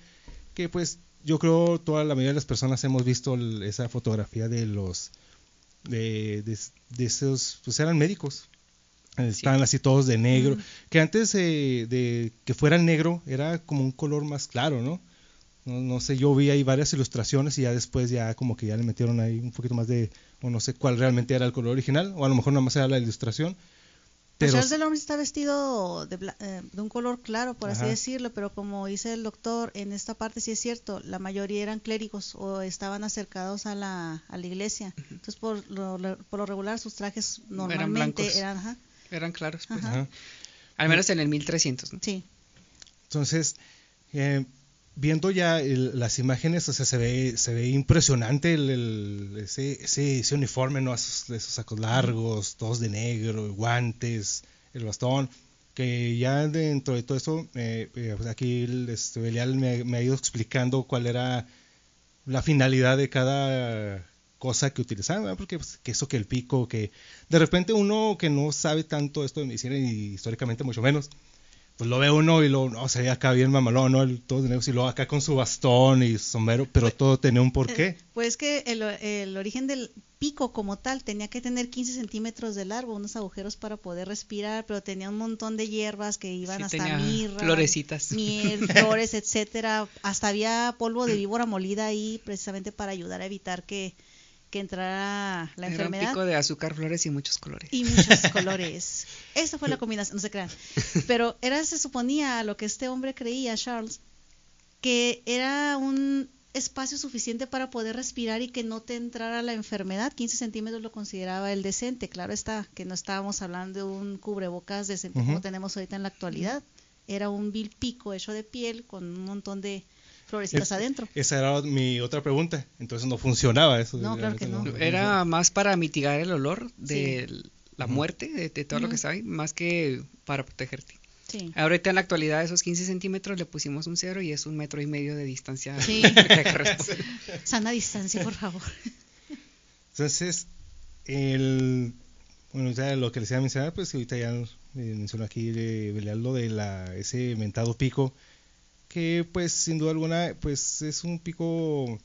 S1: que pues yo creo toda la mayoría de las personas hemos visto esa fotografía de los de, de, de esos pues eran médicos Estaban así todos de negro.
S2: Mm.
S1: Que antes eh, de que fuera negro era como un color más claro, ¿no? ¿no? No sé, yo vi ahí varias ilustraciones y ya después ya como que ya le metieron ahí un poquito más de, o no sé cuál realmente era el color original, o a lo mejor nada más era la ilustración. Pero
S2: Charles Delorme está vestido de, eh, de un color claro, por así decirlo, pero como dice el doctor, en esta parte sí es cierto, la mayoría eran clérigos o estaban acercados a la, a la iglesia. Entonces, por lo, por lo regular, sus trajes normalmente eran, ajá,
S3: Eran claros, pues.
S2: Ajá.
S3: Al menos en el 1300, ¿no?
S2: sí.
S1: Entonces, eh, viendo ya las imágenes, o sea, se ve, se ve impresionante ese, ese, uniforme, ¿no? Esos, sacos largos, todos de negro, guantes, el bastón, que ya dentro de todo esto, eh, eh, pues aquí este, Belial me, ha ido explicando cuál era la finalidad de cada cosa que utilizaban, ¿verdad? porque pues, eso que el pico, que de repente uno que no sabe tanto esto de medicina y históricamente mucho menos, pues lo ve uno y lo, no, se ve acá bien mamalón, ¿no? El, todo de negro, y luego acá con su bastón y sombrero, pero todo tenía un porqué.
S2: Pues que el, el origen del pico como tal tenía que tener 15 centímetros de largo, unos agujeros para poder respirar, pero tenía un montón de hierbas que iban
S3: Sí,
S2: hasta mirra,
S3: florecitas.
S2: miel, flores, etcétera. Hasta había polvo de víbora molida ahí precisamente para ayudar a evitar que, que entrara la
S3: Era un
S2: enfermedad.
S3: pico de azúcar, flores y muchos colores.
S2: Y muchos colores. Esa fue la combinación, no se crean. Pero era, se suponía, lo que este hombre creía, Charles, que era un espacio suficiente para poder respirar y que no te entrara la enfermedad. 15 centímetros lo consideraba el decente. Claro está, que no estábamos hablando de un cubrebocas decente como tenemos ahorita en la actualidad. Era un vil pico hecho de piel con un montón de florecitas
S1: Es-
S2: adentro.
S1: Esa era mi otra pregunta. Entonces no funcionaba eso.
S2: No, claro que no.
S3: Era más para mitigar el olor de la muerte, de, de todo lo que
S2: Ujú.
S3: sabe, más que para protegerte.
S2: Sí.
S3: Ahorita en la actualidad esos 15 centímetros le pusimos un cero y es un metro y medio de distancia.
S2: Sí. Sana distancia, por favor.
S1: Entonces, el, bueno, ya lo que les iba a mencionar, pues ahorita ya eh, mencionó aquí de, lo de la, ese mentado pico, que pues sin duda alguna, pues es un pico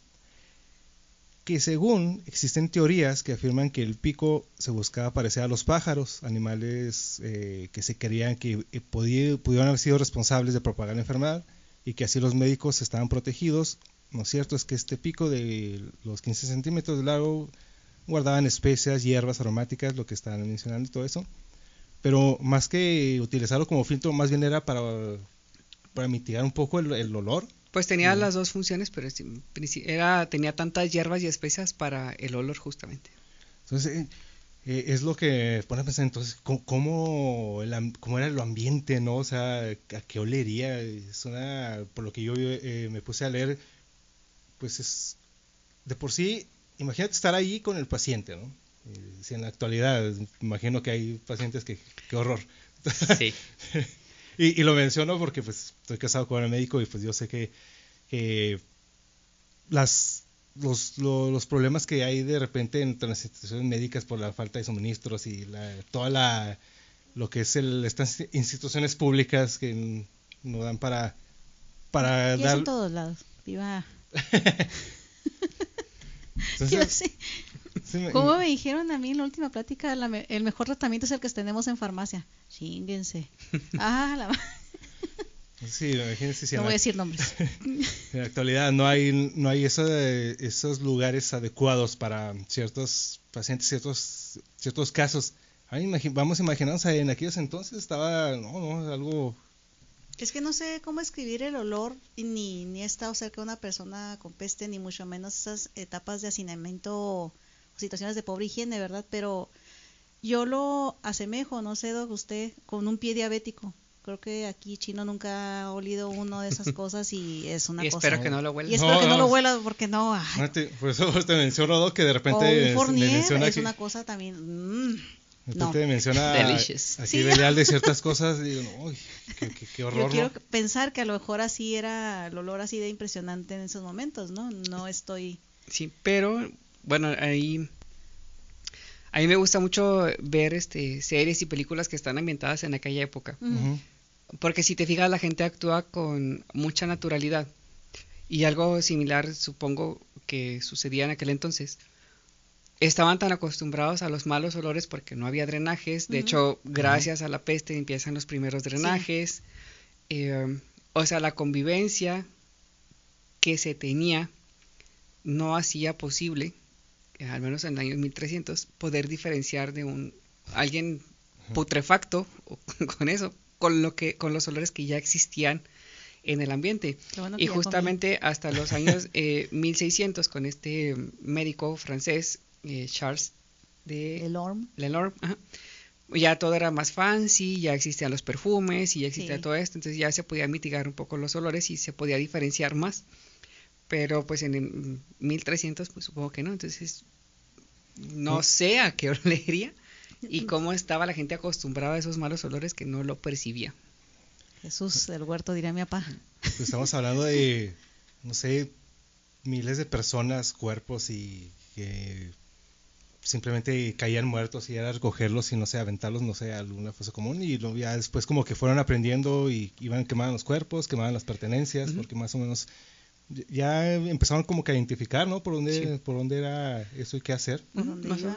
S1: que según existen teorías que afirman que el pico se buscaba parecer a los pájaros, animales eh, que se creían que eh, pudieron haber sido responsables de propagar la enfermedad y que así los médicos estaban protegidos. Lo cierto es que este pico de los 15 centímetros de largo guardaban especias, hierbas aromáticas, lo que estaban mencionando y todo eso. Pero más que utilizarlo como filtro, más bien era para, para mitigar un poco el, el olor.
S3: Pues tenía las dos funciones, pero era, tenía tantas hierbas y especias para el olor justamente.
S1: Entonces, eh, eh, es lo que pone a pensar entonces, ¿cómo, cómo, el cómo era el ambiente, no? O sea, ¿a qué olería? Es una, por lo que yo eh, me puse a leer, pues es, de por sí, imagínate estar ahí con el paciente, ¿no? Eh, si en la actualidad, imagino que hay pacientes que, qué horror.
S3: Sí.
S1: Y, y lo menciono porque pues estoy casado con el médico y pues yo sé que, que las los, lo- los problemas que hay de repente entre las instituciones médicas por la falta de suministros y la, toda la lo que es el, estas instituciones públicas que no dan para para
S2: Y
S1: dar
S2: en todos lados. Viva.
S1: Entonces. Sí me-
S2: ¿Cómo me dijeron a mí en la última plática? la me- el mejor tratamiento es el que tenemos en farmacia. Chinguense. Ah, la...
S1: sí, imagínense si en
S2: no
S1: la-
S2: voy a decir nombres.
S1: En la actualidad no hay no hay eso de- esos lugares adecuados para ciertos pacientes, ciertos ciertos casos. Ahí imagi- vamos a imaginarnos en aquellos entonces estaba no, no, algo
S2: Es que no sé cómo escribir el olor y ni, ni he estado cerca de una persona con peste, ni mucho menos esas etapas de hacinamiento situaciones de pobre higiene, ¿verdad? Pero yo lo asemejo, no sé, Doc, usted, con un pie diabético. Creo que aquí Chino nunca ha olido uno de esas cosas y es una
S3: Y
S2: cosa.
S3: espero que no lo huela.
S2: Y espero
S1: No,
S2: que no,
S1: no.
S2: lo huela porque no. ay,
S1: no te- por eso te menciono ¿no? que de
S2: o
S1: repente
S2: un
S1: me menciona
S2: es
S1: que
S2: una cosa también. mm,
S1: de
S2: no.
S1: repente menciona
S3: Delicious.
S1: así
S2: Sí.
S1: Belial de ciertas cosas y digo, no, uy, qué, qué- qué
S2: Yo
S1: horror,
S2: quiero
S1: ¿no?
S2: pensar que a lo mejor así era el olor así de impresionante en esos momentos, ¿no? No estoy.
S3: Sí, pero bueno, ahí a mí me gusta mucho ver este series y películas que están ambientadas en aquella época, porque si te fijas la gente actúa con mucha naturalidad. Y algo similar supongo que sucedía en aquel entonces. Estaban tan acostumbrados a los malos olores porque no había drenajes, de hecho, gracias a la peste empiezan los primeros drenajes. eh, o sea, la convivencia que se tenía no hacía posible, al menos en el año 1300, poder diferenciar de un alguien putrefacto o con eso, con lo que con los olores que ya existían en el ambiente.
S2: Bueno
S3: Y
S2: comí.
S3: justamente hasta los años eh, 1600 con este médico francés eh, Charles de
S2: El orm.
S3: Lelorme, ajá, ya todo era más fancy, ya existían los perfumes y ya existía
S2: Sí.
S3: todo esto, entonces ya se podía mitigar un poco los olores y se podía diferenciar más. Pero pues en el 1300 pues supongo que no, entonces no sé a qué olería y cómo estaba la gente acostumbrada a esos malos olores que no lo percibía.
S2: Jesús del huerto, diría mi papá.
S1: Pues estamos hablando de, no sé, miles de personas, cuerpos y que simplemente caían muertos y era recogerlos y no sé, aventarlos, no sé, a alguna fosa común y luego ya después como que fueron aprendiendo y iban quemando los cuerpos, quemaban las pertenencias, porque más o menos ya empezaron como que a identificar, ¿no? Por dónde, por dónde era eso y qué hacer.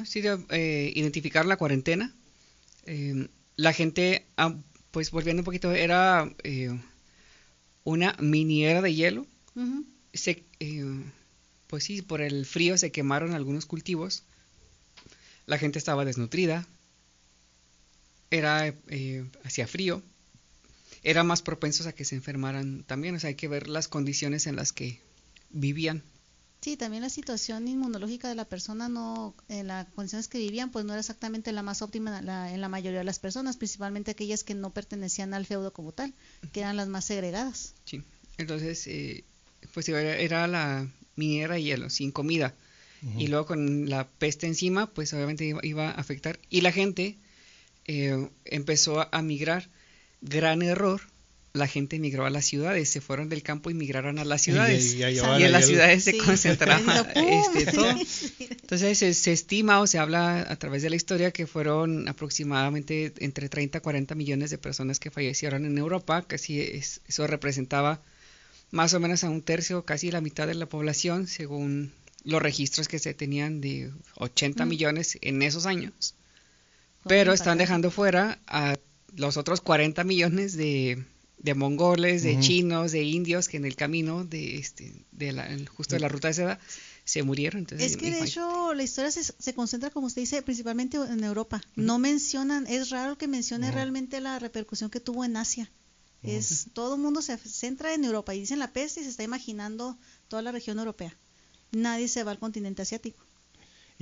S3: sí, eh, identificar la cuarentena. Eh, la gente, ah, pues volviendo un poquito, era eh, una miniera de hielo. se, pues sí, por el frío se quemaron algunos cultivos. La gente estaba desnutrida. Era, hacía frío eran más propensos a que se enfermaran también. O sea, hay que ver las condiciones en las que vivían.
S2: Sí, también la situación inmunológica de la persona no, en las condiciones que vivían, pues no era exactamente la más óptima en la, en la mayoría de las personas, principalmente aquellas que no pertenecían al feudo como tal, que eran las más segregadas.
S3: Sí, entonces, eh, pues era la minera y hielo, sin comida. Y luego con la peste encima, pues obviamente iba, a afectar. Y la gente eh, empezó a migrar gran error, la gente emigró a las ciudades, se fueron del campo y migraron a las ciudades. Y, en las ciudades se concentraba este, todo. Entonces se, estima o se habla a través de la historia que fueron aproximadamente entre 30 a 40 millones de personas que fallecieron en Europa, casi eso representaba más o menos a un tercio, casi la mitad de la población, según los registros que se tenían de 80 millones en esos años. Pero están dejando fuera a los otros 40 millones de, de mongoles, de chinos, de indios que en el camino de este de la, justo de la ruta de seda se murieron.
S2: es que de hecho la historia se, se, concentra, como usted dice, principalmente en Europa. No mencionan, es raro que mencione realmente la repercusión que tuvo en Asia. Es todo el mundo se centra en Europa y dicen la peste y se está imaginando toda la región europea. Nadie se va al continente asiático.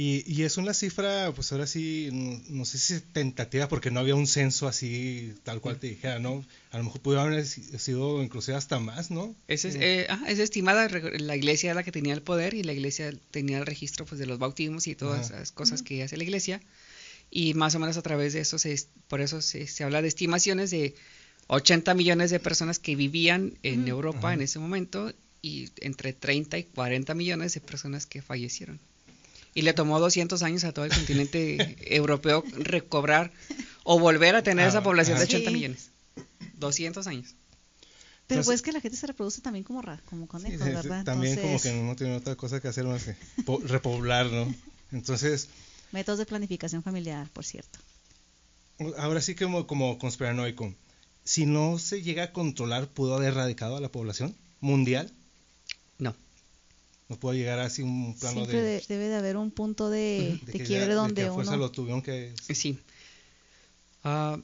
S1: Y, y, es una cifra, pues ahora sí, no, sé si es tentativa porque no había un censo así tal cual te dijera, ¿no? A lo mejor pudo haber sido inclusive hasta más, ¿no?
S3: Es, eh, es estimada, la iglesia era la que tenía el poder y la iglesia tenía el registro pues de los bautismos y todas esas cosas que hace la iglesia. Y más o menos a través de eso, se, por eso se, se habla de estimaciones de 80 millones de personas que vivían en Europa en ese momento y entre 30 y 40 millones de personas que fallecieron y le tomó 200 años a todo el continente europeo recobrar o volver a tener esa ah, población de 80 millones. 200 años.
S2: Pero pues que la gente se reproduce también como, como conejos, ¿verdad?
S1: También como que no tiene otra cosa que hacer más que repoblar, ¿no? Entonces...
S2: Métodos de planificación familiar, por cierto.
S1: Ahora sí como, como conspiranoico. Si no se llega a controlar, ¿pudo haber erradicado a la población mundial?
S3: No
S1: puede llegar así un plano
S2: Siempre de... debe de haber un punto de, quiebre donde
S1: de fuerza lo tuvieron que...
S3: Sí. Ah,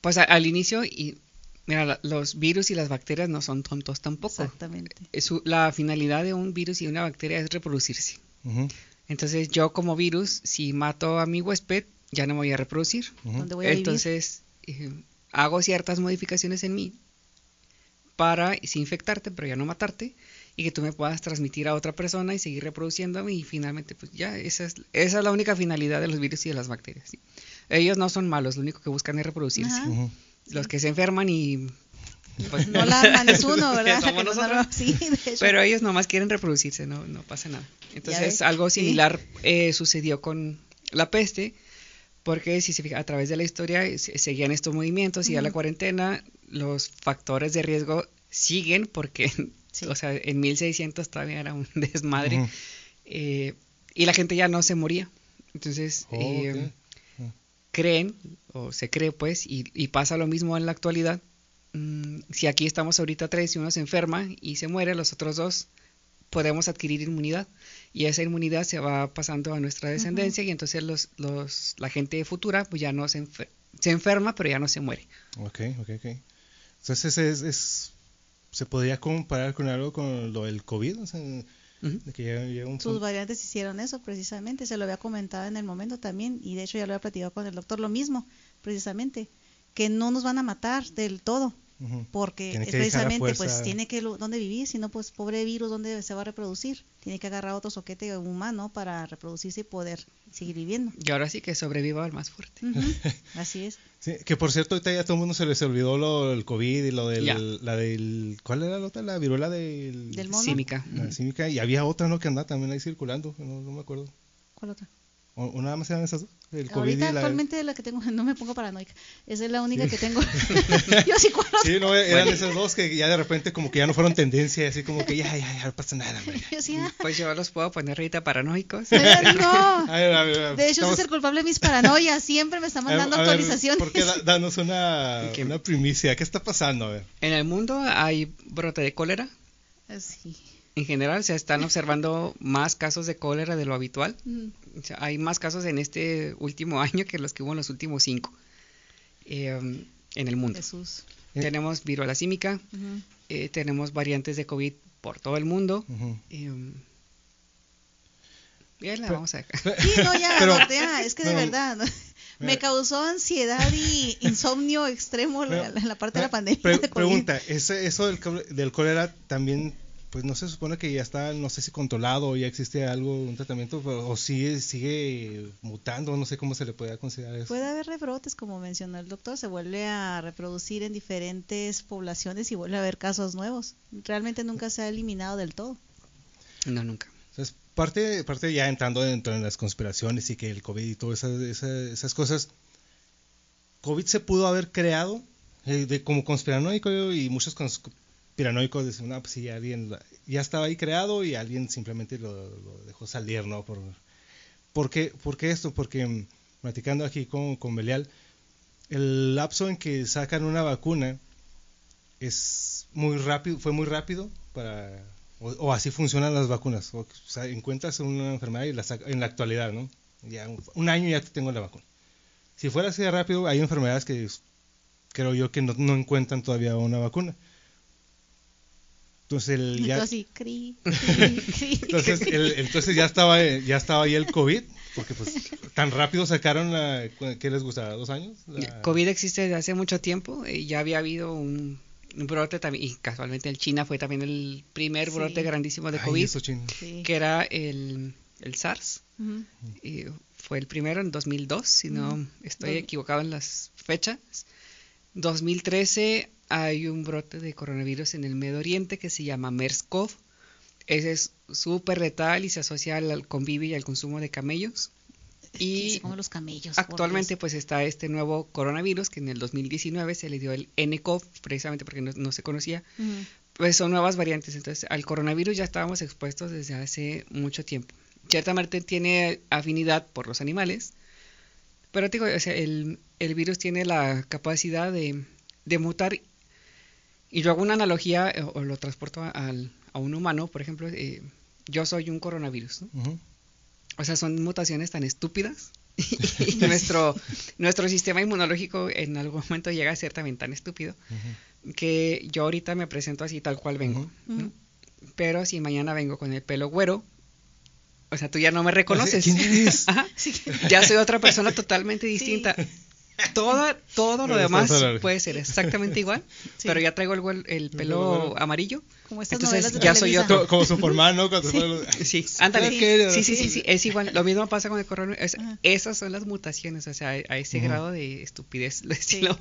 S3: pues al inicio, y mira, los virus y las bacterias no son tontos tampoco.
S2: Exactamente.
S3: la finalidad de un virus y una bacteria es reproducirse. Entonces yo como virus, si mato a mi huésped, ya no me voy a reproducir.
S2: voy a
S3: Entonces eh, hago ciertas modificaciones en mí para sin infectarte, pero ya no matarte y que tú me puedas transmitir a otra persona y seguir reproduciéndome y finalmente pues ya esa es, esa es la única finalidad de los virus y de las bacterias. Ellos no son malos, lo único que buscan es reproducirse. Los que se enferman y...
S2: Pues, no la es uno, ¿verdad?
S3: Pero ellos nomás quieren reproducirse, no, no pasa nada. Entonces algo similar eh, sucedió con la peste, porque si se fija, a través de la historia seguían estos movimientos y a la cuarentena los factores de riesgo siguen porque o sea, en 1600 todavía era un desmadre. Eh, y la gente ya no se moría. Entonces, oh, eh, creen, o se cree pues, y, pasa lo mismo en la actualidad. Mm, si aquí estamos ahorita tres y uno se enferma y se muere, los otros dos podemos adquirir inmunidad. Y esa inmunidad se va pasando a nuestra descendencia y entonces los, los, la gente futura pues ya no se, se enferma, pero ya no se muere.
S1: Ok, ok, ok. Entonces es, es se podría comparar con algo con lo del COVID,
S2: Sus variantes hicieron eso precisamente, se lo había comentado en el momento también y de hecho ya lo había platicado con el doctor lo mismo, precisamente, que no nos van a matar del todo, porque precisamente pues tiene que dónde vivir, si no pues pobre virus dónde se va a reproducir, tiene que agarrar otro soquete humano para reproducirse y poder seguir viviendo.
S3: Y ahora sí que sobreviva el más fuerte.
S2: Así es.
S1: que por cierto ahorita ya a todo el mundo se les olvidó lo del COVID y lo del, la del, ¿cuál era la otra? La viruela del...
S2: Del mono.
S3: Címica.
S1: La címica y había otra, ¿no? Que andaba también ahí circulando, no, no me acuerdo.
S2: ¿Cuál otra?
S1: ¿O, o nada más eran esas dos? El COVID
S2: Ahorita
S1: y la...
S2: actualmente la que tengo, no me pongo paranoica. Esa es la única que tengo. Yo sí cuando
S1: Sí, no, eran esas dos que ya de repente como que ya no fueron tendencia, así como que ya, ya, ya no pasa nada.
S2: Yo sí, ah,
S3: Pues yo los puedo poner ahorita paranoicos.
S2: pero no.
S1: A ver, a ver, a ver,
S2: De hecho,
S1: estamos-
S2: ese es el culpable de mis paranoias. Siempre me está
S1: a ver,
S2: mandando
S1: a ver,
S2: actualizaciones.
S1: ¿Por qué da- danos una, una primicia? ¿Qué está pasando? A ver.
S3: En el mundo hay brote de cólera.
S2: Así.
S3: En general se están observando más casos de cólera de lo habitual. O sea, hay más casos en este último año que los que hubo en los últimos cinco eh, en el mundo.
S2: Jesús.
S1: Eh.
S3: Tenemos viruela símica, eh, tenemos variantes de COVID por todo el mundo. Eh, ya la
S1: Pero-
S3: vamos a dejar.
S2: Sí, no, ya,
S1: Pero-
S2: no, ya, es que de verdad. ¿no? Me causó ansiedad y insomnio extremo la, la- la parte de la pandemia.
S1: Pre-
S2: de COVID.
S1: pregunta, eso del cólera también, pues no se supone que ya está, no sé si controlado o ya existe algo, un tratamiento, pero- o sigue, sigue mutando, no sé cómo se le puede considerar eso.
S2: Puede haber rebrotes, como mencionó el doctor, se vuelve a reproducir en diferentes poblaciones y vuelve a haber casos nuevos. Realmente nunca se ha eliminado del todo.
S3: No, nunca.
S1: Entonces, parte, parte ya entrando dentro de las conspiraciones y que el COVID y todas esas, esas, esas cosas, COVID se pudo haber creado eh, de, como conspiranoico y muchos conspiranoicos dicen, no, pues sí, alguien ya estaba ahí creado y alguien simplemente lo, dejó salir, ¿no? Por, ¿por, qué, por qué esto? Porque mm, platicando aquí con, con Belial, el lapso en que sacan una vacuna es muy rápido, fue muy rápido para o, así funcionan las vacunas. O, o sea, encuentras una enfermedad y la saca- en la actualidad, ¿no? Ya un, año ya te tengo la vacuna. Si fuera así de rápido, hay enfermedades que creo yo que no encuentran todavía una vacuna. Entonces el,
S2: Y
S1: ya,
S2: todo así, cri, cri, cri.
S1: entonces, el- entonces ya estaba eh, ya estaba ahí el COVID, porque pues tan rápido sacaron la ¿qué les gustaba? ¿Dos años? La-
S3: COVID existe desde hace mucho tiempo. eh, ya había habido un, un brote también, y casualmente en China fue también el primer
S2: Sí.
S3: brote grandísimo de
S1: Ay,
S3: COVID,
S1: eso, chino.
S2: Sí.
S3: que era el, el SARS. Y fue el primero en 2002, si no estoy equivocado en las fechas. 2013 hay un brote de coronavirus en el Medio Oriente que se llama MERS-CoV. Ese es súper letal y se asocia al, convivio y al consumo de camellos. Y
S2: comen los camellos.
S3: actualmente pues está este nuevo coronavirus que en el 2019 se le dio el NCOV precisamente porque no, no se conocía. Pues son nuevas variantes, entonces al coronavirus ya estábamos expuestos desde hace mucho tiempo. Ciertamente tiene afinidad por los animales, pero te digo, o sea, el, el virus tiene la capacidad de, de mutar. Y yo hago una analogía eh, o, lo transporto a, al- a un humano, por ejemplo, eh, yo soy un coronavirus. O sea, son mutaciones tan estúpidas. y nuestro, nuestro sistema inmunológico en algún momento llega a ser también tan estúpido que yo ahorita me presento así tal cual vengo. Pero si mañana vengo con el pelo güero, o sea, tú ya no me reconoces.
S1: ¿Quién eres?
S3: Ajá. Ya soy otra persona totalmente distinta. Toda, todo lo
S1: Bueno,
S3: demás puede ser exactamente igual,
S2: Sí.
S3: pero ya traigo el, el pelo amarillo.
S2: Como estas
S3: Entonces,
S2: novelas de
S3: ya soy
S2: Televisa.
S3: otro.
S1: Co- Como Superman, ¿no? Cuando se fue lo-
S3: Sí, ándale. Sí, sí, sí, sí, es igual. Lo mismo pasa con el coronavirus. Esas son las mutaciones, o sea, a a ese grado de estupidez. lo decimos.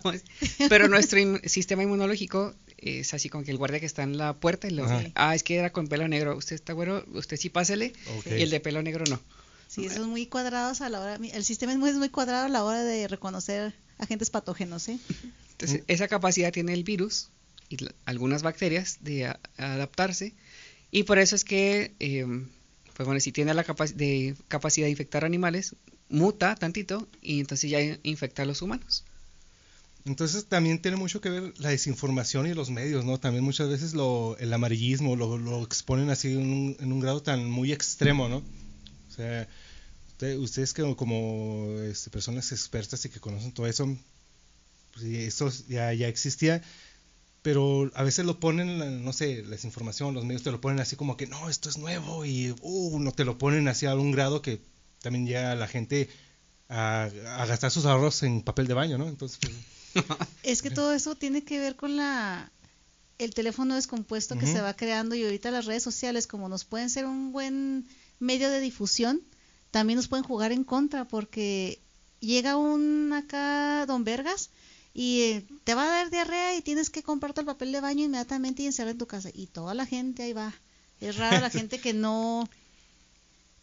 S3: Pero nuestro in- sistema inmunológico es así como que el guardia que está en la puerta y lo ah, es que era con pelo negro. Usted está güero, usted sí pásele. Y el de pelo negro no.
S2: Sí, son muy cuadrados a la hora. El sistema es muy, es muy cuadrado a la hora de reconocer agentes patógenos, ¿eh?
S3: Entonces, esa capacidad tiene el virus y la- algunas bacterias de a- adaptarse. Y por eso es que, eh, pues bueno, si tiene la capac- de, capacidad de infectar animales, muta tantito y entonces ya infecta a los humanos.
S1: Entonces también tiene mucho que ver la desinformación y los medios, ¿no? También muchas veces lo, el amarillismo lo, lo exponen así en un, en un grado tan muy extremo, ¿no? O sea, usted- ustedes que como este, personas expertas y que conocen todo eso, pues, sí, esto ya, ya existía, pero a veces lo ponen, no sé, la desinformación, los medios te lo ponen así como que no, esto es nuevo y uh, no te lo ponen así a un grado que también llega a la gente a, a gastar sus ahorros en papel de baño, ¿no? Entonces, pues,
S2: Es que todo eso tiene que ver con la el teléfono descompuesto que se va creando y ahorita las redes sociales como nos pueden ser un buen medio de difusión, también nos pueden jugar en contra porque llega un acá don Vergas y eh, te va a dar diarrea y tienes que comprarte el papel de baño inmediatamente y encerrar en tu casa y toda la gente ahí va. Es rara la gente que no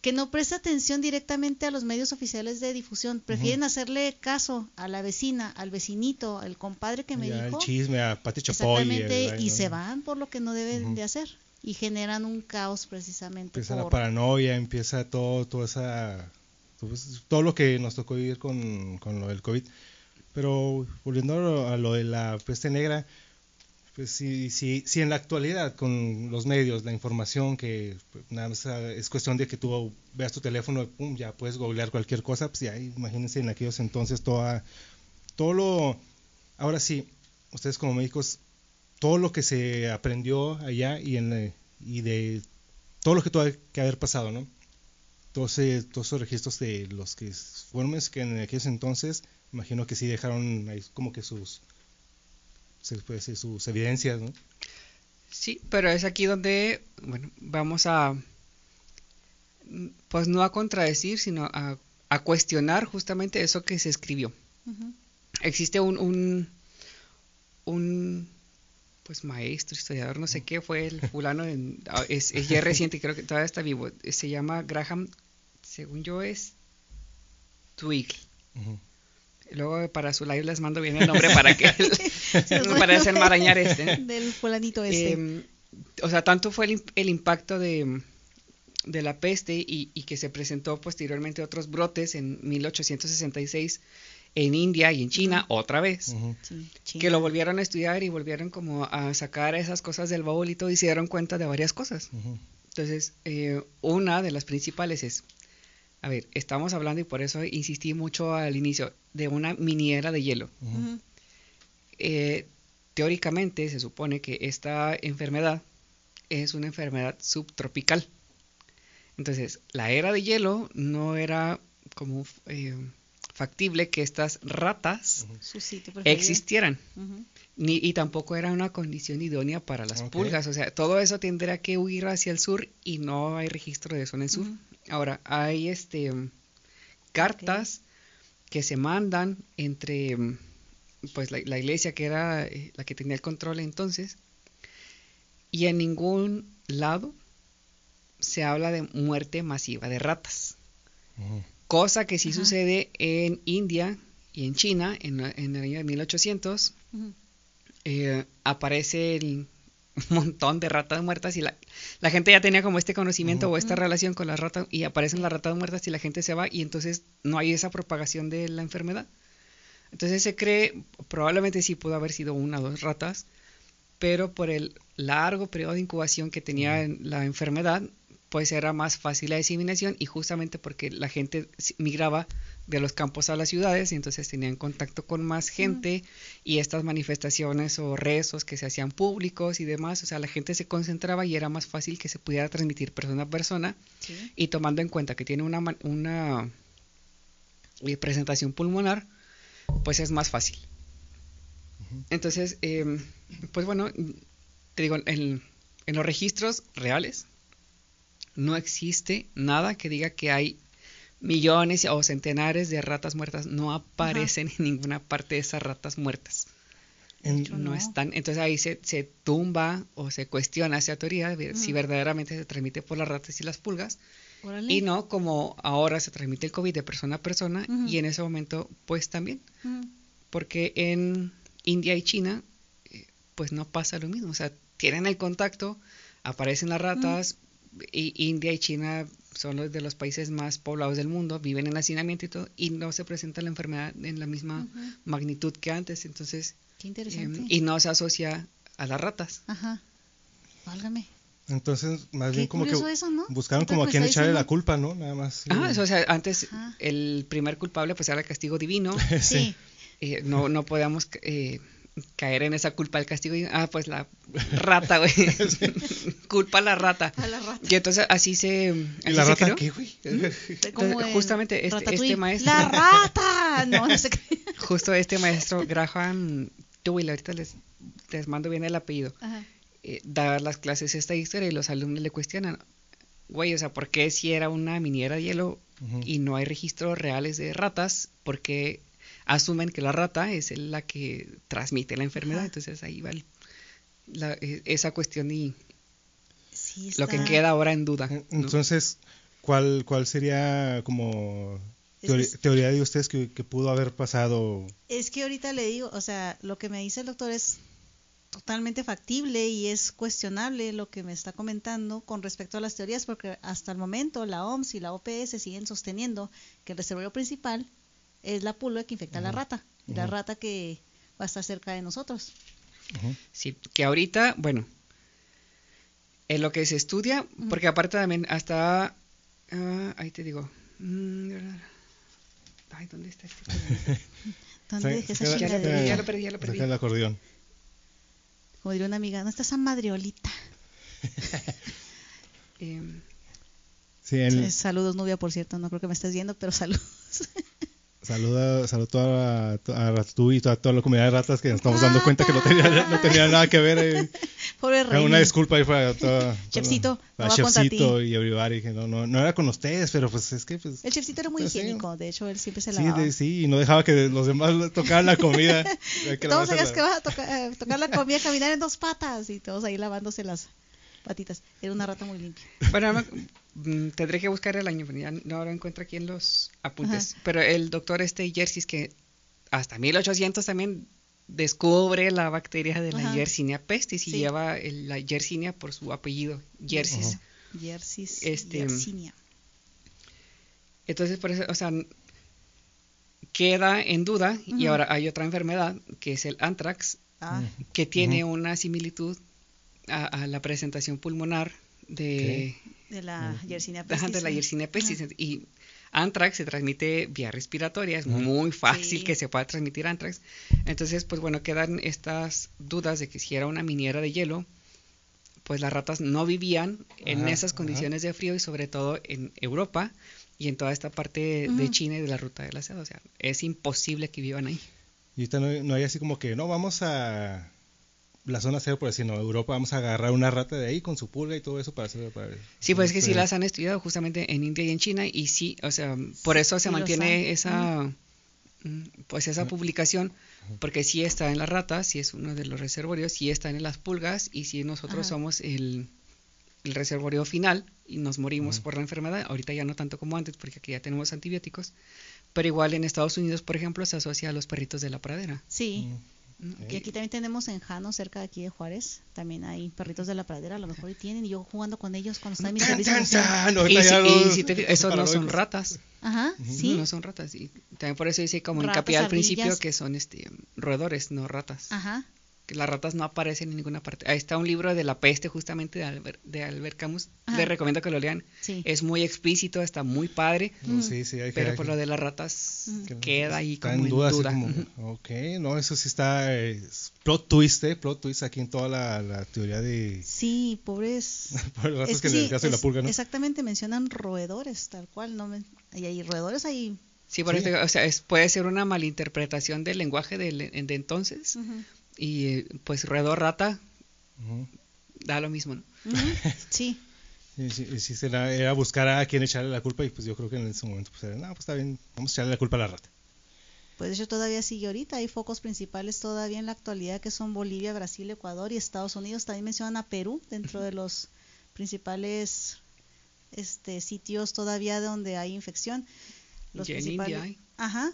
S2: que no presta atención directamente a los medios oficiales de difusión, prefieren hacerle caso a la vecina, al vecinito, al compadre que me
S1: Ya,
S2: dijo.
S1: el chisme a Pati Chapoy.
S2: Exactamente,
S1: el-
S2: y se van por lo que no deben de hacer y generan un caos precisamente
S1: Empieza la paranoia, empieza todo, toda esa, todo lo que nos tocó vivir con, con lo del COVID. Pero volviendo a lo, de la peste negra, pues sí, sí, sí en la actualidad con los medios, la información que pues, nada más ah, es cuestión de que tú veas tu teléfono, pum, ya puedes googlear cualquier cosa, pues ya imagínense en aquellos entonces toda, todo lo, ahora sí, ustedes como médicos, todo lo que se aprendió allá y en la- y de todo lo que tuvo que haber pasado, ¿no? Todos, eh, todos esos registros de los que fueron que en aquellos entonces, imagino que sí dejaron ahí como que sus, se puede decir, sus evidencias, ¿no?
S3: Sí, pero es aquí donde, bueno, vamos a, pues no a contradecir, sino a, a cuestionar justamente eso que se escribió. Existe un, un, un, pues maestro, historiador, no sé qué, fue el fulano, en- ah, es, es ya reciente, y creo que todavía está vivo, se llama Graham, según yo es Twig. Luego para su live les mando bien el nombre para que para desenmarañar este.
S2: del fulanito este.
S3: Eh, o sea, tanto fue el, el impacto de, de la peste y, y que se presentó posteriormente otros brotes en 1866 en India y en China otra vez.
S2: Sí,
S3: Que lo volvieron a estudiar y volvieron como a sacar esas cosas del baúl y todo y se dieron cuenta de varias cosas. Entonces, eh, una de las principales es, a ver, estamos hablando y por eso insistí mucho al inicio, de una miniera de hielo. Eh, teóricamente se supone que esta enfermedad es una enfermedad subtropical. Entonces, la era de hielo no era como eh, factible que estas ratas existieran. Ni, y tampoco era una condición idónea para las
S1: Ok.
S3: pulgas. O sea, todo eso tendría que huir hacia el sur y no hay registro de eso en el sur. Ahora, hay este cartas que se mandan entre pues la, la iglesia que era eh, la que tenía el control entonces y en ningún lado se habla de muerte masiva de ratas. Cosa que sí
S2: Ajá.
S3: sucede en India y en China en, el año de 1800
S2: Ujú.
S3: eh, aparece el un montón de ratas muertas y la, la gente ya tenía como este conocimiento o esta relación con las ratas y aparecen las ratas muertas y la gente se va y entonces no hay esa propagación de la enfermedad. Entonces se cree, probablemente sí pudo haber sido una o dos ratas, pero por el largo periodo de incubación que tenía en la enfermedad, pues era más fácil la diseminación y justamente porque la gente s- migraba de los campos a las ciudades y entonces tenían contacto con más gente y estas manifestaciones o rezos que se hacían públicos y demás, o sea, la gente se concentraba y era más fácil que se pudiera transmitir persona a persona
S2: Sí.
S3: y tomando en cuenta que tiene una, man- una eh, presentación pulmonar, pues es más fácil. Entonces, em, pues bueno, te digo, en, en los registros reales no existe nada que diga que hay millones o centenares de ratas muertas. No aparecen en ninguna parte de esas ratas muertas.
S1: En-
S2: hecho,
S3: No
S2: No.
S3: están. Entonces ahí se, se tumba o se cuestiona esa teoría de si verdaderamente se transmite por las ratas y las pulgas. Y no como ahora se transmite el COVID de persona a persona y en ese momento pues también, porque en India y China eh, pues no pasa lo mismo, o sea, tienen el contacto, aparecen las ratas India y China son los de los países más poblados del mundo, viven en hacinamiento y todo y no se presenta la enfermedad en la misma magnitud que antes, entonces
S2: Qué
S3: eh,
S2: interesante.
S3: y no se asocia a las ratas.
S2: Ajá. Válgame.
S1: Entonces, más
S2: Qué
S1: bien como que
S2: eso, ¿no?
S1: buscaron como a
S2: está
S1: echarle la culpa, ¿no? Nada más.
S3: Ah, eso, o sea, antes
S2: Ajá.
S3: el primer culpable pues era el castigo divino.
S2: Sí.
S3: eh, no, no podíamos eh, caer en esa culpa del castigo. y, Ah, pues la rata, güey. culpa a la rata.
S2: A la rata.
S3: Y entonces así se.
S1: ¿Y
S3: así
S1: la
S3: se
S1: rata
S3: creó.
S1: qué, güey?
S3: Justamente este- este maestro-
S2: ¡La rata! No, no sé qué.
S3: Justo este maestro Graham Tuwil, ahorita les, les mando bien el apellido,
S2: Ajá.
S3: eh, da las clases esta historia y los alumnos le cuestionan, güey, o sea, ¿por qué si era una miniera de hielo y no hay registros reales de ratas? Porque asumen que la rata es la que transmite la enfermedad,
S2: Ajá.
S3: entonces ahí va el- la- eh, esa cuestión y
S2: Sí,
S3: lo que queda ahora en duda. ¿no?
S1: Entonces, ¿cuál, cuál sería como
S2: Es
S1: teori-
S2: que-
S1: teoría de ustedes que, que pudo haber pasado?
S2: Es que ahorita le digo, o sea, lo que me dice el doctor es totalmente factible y es cuestionable lo que me está comentando con respecto a las teorías, porque hasta el momento la OMS y la OPS siguen sosteniendo que el reservorio principal es la pulga que infecta a la rata, la rata que va a estar cerca de nosotros.
S3: Sí, que ahorita, bueno, en lo que se estudia, porque aparte también hasta, ah, ahí te digo, mm, ay, ¿dónde está este?
S2: ¿Dónde dejé esa
S3: Ya perdí, ya lo perdí, ya lo perdí.
S1: el acordeón.
S2: Como diría una amiga, no está esa madriolita.
S3: Em,
S1: Sí, el-
S2: Eh, Saludos, Nubia, por cierto, no creo que me estés viendo, pero saludos.
S1: saluda, saluda a, a, a tú y a toda la comunidad de ratas que nos estamos dando cuenta que no tenía, no tenía nada que ver. eh.
S2: Pobre
S1: Una
S2: Reini.
S1: disculpa ahí para toda,
S2: Chefcito, no va
S1: Chefcito y everybody, que no, no, no era con ustedes, pero pues es que pues,
S2: El chefcito era muy
S1: pues, sí.
S2: higiénico, de hecho, él siempre se
S1: Sí,
S2: lavaba.
S1: de- sí, y no dejaba que los demás tocaran la comida. Que
S2: todos
S1: la-
S2: que vas a toca- eh, tocar la comida, caminar en dos patas y todos ahí lavándose las patitas. Era una rata muy limpia.
S3: Bueno, no- tendré que buscar el año, ya no lo encuentro aquí en los apuntes. Pero el doctor este Yersis que hasta 1800 también descubre la bacteria de la
S2: Ajá.
S3: Yersinia pestis y
S2: Sí.
S3: lleva el- la Yersinia por su apellido, Yersis.
S1: Ajá.
S2: Yersis,
S3: Este,
S2: Yersinia.
S3: Entonces, por eso, o sea, queda en duda y ahora hay otra enfermedad que es el anthrax
S2: Ah,
S3: que tiene una similitud a, a la presentación pulmonar de,
S2: de la Yersinia
S3: Ajá,
S2: pestis.
S3: de la. Yersinia pestis. Y anthrax se transmite vía respiratoria, es muy fácil
S2: Sí.
S3: que se pueda transmitir anthrax. Entonces, pues bueno, quedan estas dudas de que si era una miniera de hielo, pues las ratas no vivían en
S1: Ajá,
S3: esas
S1: ajá.
S3: condiciones de frío y sobre todo en Europa y en toda esta parte de. China y de la ruta de la seda. O sea, es imposible que vivan ahí.
S1: Y ahorita no, no hay así como que, no, vamos a la zona cero, por decir, no, Europa, vamos a agarrar una rata de ahí con su pulga y todo eso para hacer... Para,
S3: Sí, pues es que sí
S1: este,
S3: las han estudiado justamente en India y en China y sí, o sea, por eso se
S2: sí
S3: mantiene esa mm, pues esa publicación porque sí está en las ratas, sí es uno de los reservorios, sí están en las pulgas y si nosotros
S2: Ajá.
S3: somos el, el reservorio final y nos morimos por la enfermedad, ahorita ya no tanto como antes porque aquí ya tenemos antibióticos, pero igual en Estados Unidos, por ejemplo, se asocia a los perritos de la pradera.
S2: Sí.
S1: mm,
S2: Y aquí también tenemos en Jano, cerca de aquí de Juárez, también hay perritos de la pradera, a lo mejor y tienen, y yo jugando con ellos cuando están en mi
S1: ¡Tan,
S2: servicio
S1: tan,
S2: social.
S1: tan!
S3: Y, si-
S1: ya
S3: y
S1: los-
S3: si te fijas, esos no son ratas.
S2: Ajá, sí.
S3: No son ratas. Y también por eso dice como
S2: Ratas,
S3: hincapié al principio
S2: ardillas.
S3: que son este roedores, no ratas.
S2: Ajá.
S3: Que las ratas no aparecen en ninguna parte. Ahí está un libro de la peste justamente de Albert, de Albert Camus.
S2: Ajá.
S3: Les recomiendo que lo lean.
S2: Sí.
S3: Es muy explícito, está muy padre.
S1: No, sí, sí, hay que-
S3: Pero
S1: hay
S3: por
S1: que-
S3: lo de las ratas queda ahí
S1: está
S3: como
S1: en duda,
S3: duda.
S1: como, ok, no, eso sí está, eh, es plot twist, eh, plot twist aquí en toda la, la teoría de
S2: Sí, pobres.
S1: por ratas
S2: Es
S1: que
S2: que
S1: en el
S2: sí,
S1: caso de la pulga, ¿no?
S2: Exactamente, mencionan roedores, tal cual. no me- Y hay roedores ahí.
S3: Sí, por
S1: Sí.
S3: eso, o sea, es- puede ser una malinterpretación del lenguaje de, entonces.
S2: Ujú.
S3: Y eh, pues roedor rata da lo mismo, ¿no?
S2: Sí.
S1: Y sí, y sí será- era buscar a quien echarle la culpa y pues yo creo que en ese momento pues era, no, pues está bien, vamos a echarle la culpa a la rata.
S2: Pues de hecho todavía sigue ahorita. Hay focos principales todavía en la actualidad que son Bolivia, Brasil, Ecuador y Estados Unidos. También mencionan a Perú dentro de los principales este, sitios todavía donde hay infección. Los
S3: Y en
S2: principales.
S3: India hay.
S2: Ajá.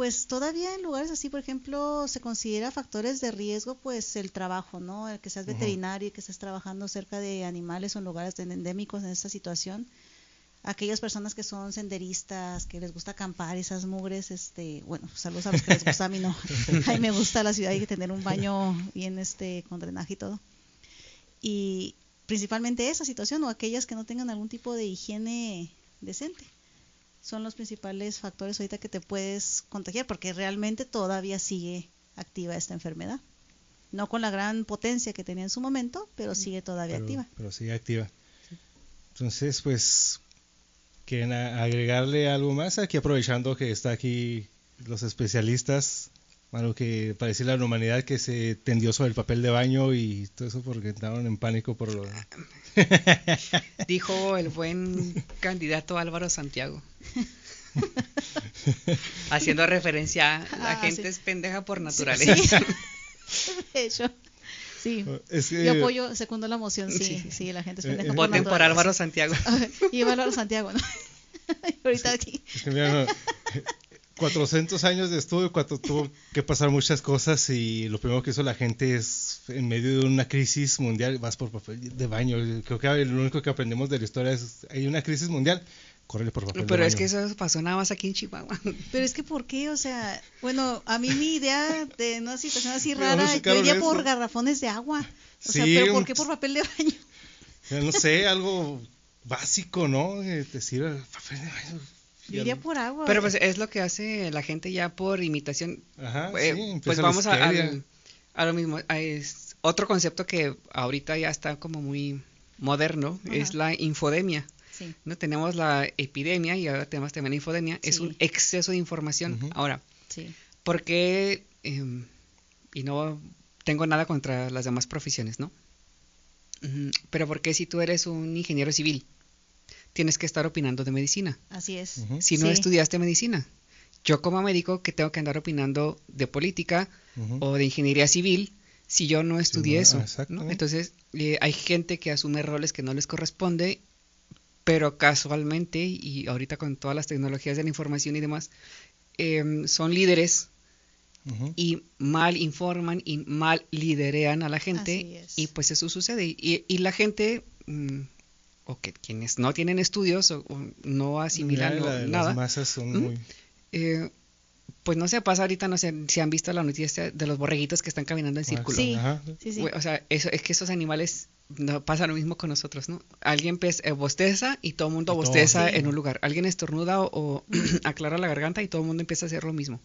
S2: Pues todavía en lugares así, por ejemplo, se considera factores de riesgo, pues el trabajo, ¿no? El que seas veterinario y que estés trabajando cerca de animales o en lugares endémicos en esta situación. Aquellas personas que son senderistas, que les gusta acampar, esas mugres, este, bueno, saludos a los que les gusta, a mí no. A mí me gusta la ciudad y tener un baño bien, este, con drenaje y todo. Y principalmente esa situación o aquellas que no tengan algún tipo de higiene decente son los principales factores ahorita que te puedes contagiar porque realmente todavía sigue activa esta enfermedad. No con la gran potencia que tenía en su momento, pero sigue todavía
S1: pero,
S2: activa.
S1: pero sigue activa. Entonces, pues, ¿quieren agregarle algo más? Aquí aprovechando que está aquí los especialistas, algo que para decirle a la humanidad que se tendió sobre el papel de baño y todo eso porque entraron en pánico por lo...
S3: Dijo el buen candidato Álvaro Santiago. Haciendo referencia a la
S2: Ah,
S3: gente
S2: sí.
S3: es pendeja por naturaleza.
S2: sí. De hecho, Sí.
S1: Es que-
S2: Yo apoyo, segundo la moción, sí,
S3: Sí.
S2: sí, la gente es pendeja
S1: eh,
S2: por
S3: Voten por. Álvaro Santiago.
S2: y Álvaro Santiago, ¿no? Ahorita aquí.
S1: Es que mira, no, 400 años de estudio, cuando tuvo que pasar muchas cosas y lo primero que hizo la gente es, en medio de una crisis mundial, vas por papel de baño. Creo que lo único que aprendemos de la historia es, hay una crisis mundial, córrele por papel de
S3: Pero es
S1: baño.
S3: que eso pasó nada más aquí en Chihuahua.
S2: Pero es que, ¿por qué? O sea, bueno, a mí mi idea de una situación así
S1: ¿De dónde
S2: rara, yo iría por garrafones de agua. O sea,
S1: Sí,
S2: ¿pero por qué por papel de baño?
S1: No sé, algo básico, ¿no? Eh, Decir papel de baño.
S2: Yo iría por agua.
S3: Pero pues es lo que hace la gente ya por imitación.
S1: Ajá,
S3: Eh,
S1: sí,
S3: pues
S1: la
S3: vamos a, lo mismo. a- Es otro concepto que ahorita ya está como muy moderno,
S2: Ajá.
S3: es la infodemia.
S2: Sí,
S3: ¿no? Tenemos la epidemia y ahora tenemos también la infodemia. Es un exceso de información. Ahora,
S2: sí.
S3: ¿por qué? em, y no tengo nada contra las demás profesiones, ¿no? Pero ¿por qué si tú eres un ingeniero civil tienes que estar opinando de medicina?
S2: Así es.
S3: Si no
S2: Sí.
S3: estudiaste medicina. Yo como médico que tengo que andar opinando de política o de ingeniería civil si yo no estudié
S1: no,
S3: eso. ¿no? Entonces eh, hay gente que asume roles que no les corresponde, pero casualmente y ahorita con todas las tecnologías de la información y demás, em, son líderes y mal informan y mal liderean a la
S2: Así
S3: gente
S2: es.
S3: y pues eso sucede y, y la gente mm, o que quienes no tienen estudios o, o no asimilan
S1: la-
S3: nada
S1: Las masas son
S3: ¿Mm?
S1: muy...
S3: eh, pues no sé pasa ahorita no sé si han visto la noticia de los borreguitos que están caminando en círculo
S2: Sí. Sí, sí.
S3: O sea eso es que esos animales no pasa lo mismo con nosotros no alguien eh, bosteza y todo el mundo
S1: Y todo,
S3: bosteza
S2: sí.
S3: en un lugar alguien estornuda o, o aclara la garganta y todo el mundo empieza a hacer lo mismo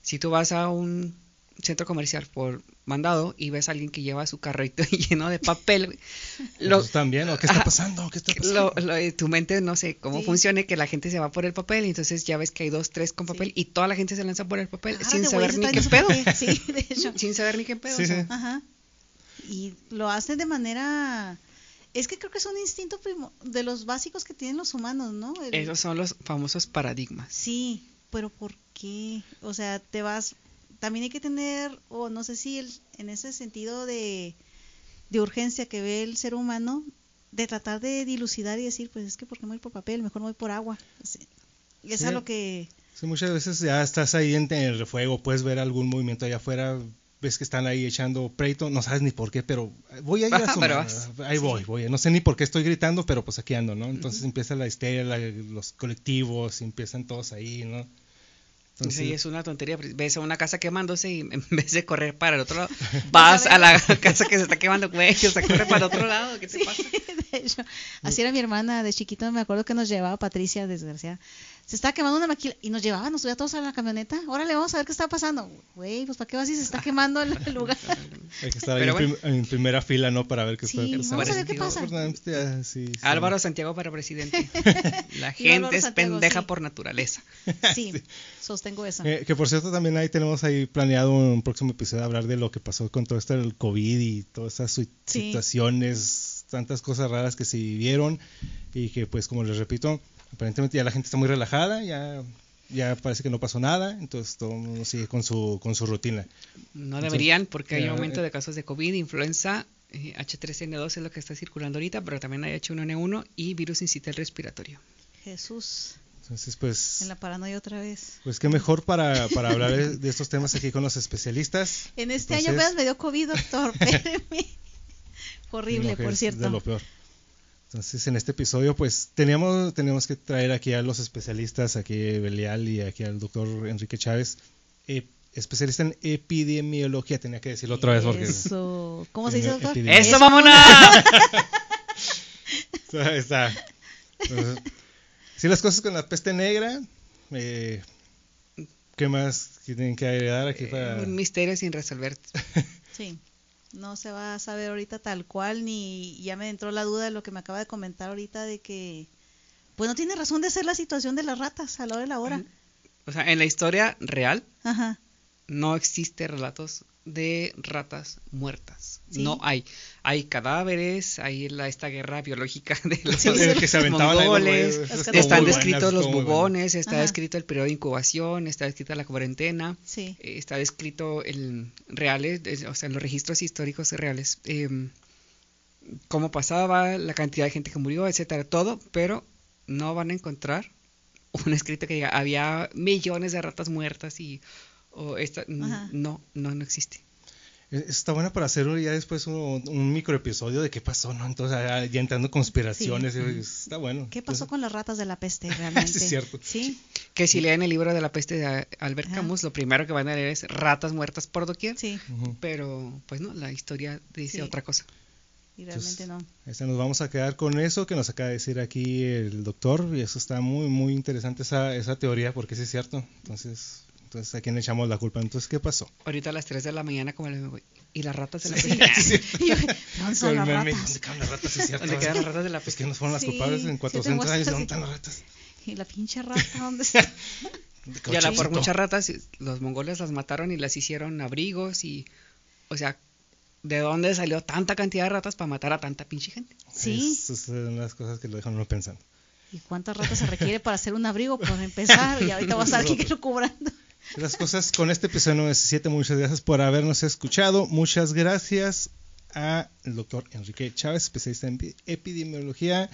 S3: si tú vas a un centro comercial por mandado y ves a alguien que lleva su carrito lleno de papel, lo,
S1: también, ¿o ¿qué está pasando? ¿Qué está pasando?
S3: lo- lo- eh, tu mente no sé cómo
S2: Sí.
S3: funcione, que la gente se va por el papel y entonces ya ves que hay dos, tres con
S2: Sí.
S3: papel y toda la gente se lanza por el papel sin saber ni qué pedo.
S2: Sí, de hecho.
S3: Sin saber ni qué pedo.
S1: Sí.
S2: Ajá. Y lo hacen de manera... Es que creo que es un instinto primo- de los básicos que tienen los humanos, ¿no? El-
S3: Esos son los famosos paradigmas.
S2: Sí, pero ¿por qué? O sea, te vas... También hay que tener, o no sé si el- en ese sentido de, de urgencia que ve el ser humano, de tratar de dilucidar y decir, pues es que ¿por qué me voy por papel? Mejor me voy por agua. Sí. Y eso
S1: Sí.
S2: es lo que...
S1: Sí, muchas veces ya estás ahí en, en el refuego, puedes ver algún movimiento allá afuera, ves que están ahí echando pleito, no sabes ni por qué, pero voy a ir a
S3: Ajá,
S1: su
S3: pero
S1: madre,
S3: vas.
S1: ahí voy, voy, no sé ni por qué estoy gritando, pero pues aquí ando, ¿no? Entonces empieza la histeria, la- los colectivos, empiezan todos ahí, ¿no? Entonces,
S3: Sí, es una tontería. pues, Ves a una casa quemándose y en vez de correr para el otro lado, vas a la casa que se está quemando, güey, o sea, corre para el otro lado. ¿Qué te
S2: Sí,
S3: pasa?
S2: de hecho, así era mi hermana de chiquito, me acuerdo que nos llevaba Patricia, desgraciada. Se estaba quemando una maquila y nos llevaba, nos subía todos a la camioneta. Órale, vamos a ver qué está pasando. Güey, pues ¿para qué vas si se está quemando el, el lugar?
S1: hay que estar ahí en,
S3: bueno.
S1: prim- en primera fila, ¿no? Para ver qué
S2: Sí,
S1: está
S2: vamos
S1: pasando.
S2: a ver qué pasa.
S1: Pues, sí, sí.
S3: Álvaro Santiago para presidente. La gente es
S2: Santiago,
S3: pendeja
S2: sí.
S3: por naturaleza.
S2: Sí, sostengo eso.
S1: Eh, que por cierto también ahí tenemos ahí planeado un próximo episodio hablar de lo que pasó con todo esto del COVID y todas esas situaciones, tantas cosas raras que se vivieron y que pues como les repito, aparentemente ya la gente está muy relajada, ya ya parece que no pasó nada, entonces todo el mundo sigue con su con su rutina.
S3: No deberían porque hay
S1: ya,
S3: aumento
S1: eh.
S3: de casos de COVID, influenza, eh, H3N2 es lo que está circulando ahorita, pero también hay H1N1 y virus incital respiratorio.
S2: Jesús,
S1: Entonces pues
S2: en la paranoia otra vez.
S1: pues qué mejor para, para hablar de, de estos temas aquí con los especialistas.
S2: En este año apenas me dio COVID, doctor. Espéreme. Horrible,
S1: No,
S2: por
S1: es
S2: cierto.
S1: De lo peor. Entonces, en este episodio, pues teníamos, teníamos que traer aquí a los especialistas, aquí Belial y aquí al doctor Enrique Chávez, eh, especialista en epidemiología, tenía que decirlo otra vez porque
S2: Eso. ¿Cómo se dice, doctor?
S3: ¡Eso, vámonos!
S1: está. está. Entonces, sí, las cosas con la peste negra, eh, ¿qué más tienen que agregar aquí para...?
S3: Un misterio sin resolver.
S2: Sí. No se va a saber ahorita tal cual, ni ya me entró la duda de lo que me acaba de comentar ahorita de que, pues no tiene razón de ser la situación de las ratas a la hora de la hora.
S3: O sea, en la historia real
S2: Ajá.
S3: no existe relatos de ratas muertas.
S2: Sí.
S3: No hay. Hay cadáveres, hay la, esta guerra biológica de los
S2: Sí, sí.
S1: que se aventaban ahí los
S3: mongoles, están descritos los bubones, está
S2: Ajá.
S3: descrito el periodo de incubación, está descrita la cuarentena,
S2: Sí.
S3: eh, está descrito el reales, o sea, en los registros históricos reales, eh, cómo pasaba, la cantidad de gente que murió, etcétera, todo, pero no van a encontrar un escrito que diga había millones de ratas muertas y o esta, n-
S2: Ajá.
S3: no, no, no existe.
S1: Eh, Está bueno para hacer ya después un, un micro episodio de qué pasó, ¿no? Entonces ya, ya entrando conspiraciones,
S2: Sí.
S1: está bueno.
S2: ¿Qué pasó
S1: Entonces,
S2: con las ratas de la peste realmente?
S1: Sí, es cierto.
S2: Sí,
S3: Que si leen el libro de la peste de Albert
S2: Ajá.
S3: Camus, lo primero que van a leer es ratas muertas por doquier,
S2: sí,
S3: pero pues no, la historia dice
S2: Sí.
S3: otra cosa.
S2: y realmente no.
S1: Este, nos vamos a quedar con eso que nos acaba de decir aquí el doctor y eso está muy muy interesante esa, esa teoría porque sí es cierto. Entonces, entonces a quién le echamos la culpa. Entonces, ¿qué pasó?
S3: Ahorita a las 3 de la mañana como le digo, y las ratas de la
S2: Sí.
S3: peste.
S2: Y yo, ¿Dónde están las
S1: meme,
S2: ratas?
S1: ¿Dónde quedan las ratas? Sí, es cierto.
S3: ¿Dónde quedan las ratas de la
S1: Pues
S3: peste?
S1: que nos fueron las
S2: Sí,
S1: culpables
S2: sí
S1: en
S2: te
S1: 400 años. ¿Dónde están las ratas?
S2: Y la pinche rata, ¿dónde está?
S3: Y a la por muchas ratas, los mongoles las mataron y las hicieron abrigos y, o sea, ¿de dónde salió tanta cantidad de ratas para matar a tanta pinche gente?
S2: Sí.
S1: Esas son las cosas que lo dejan uno pensando.
S2: ¿Y cuántas ratas se requiere para hacer un abrigo? Por empezar, y ahorita va a estar aquí cobrando.
S1: Las cosas con este episodio 97. Muchas gracias por habernos escuchado. Muchas gracias al doctor Enrique Chávez, especialista en pi- epidemiología.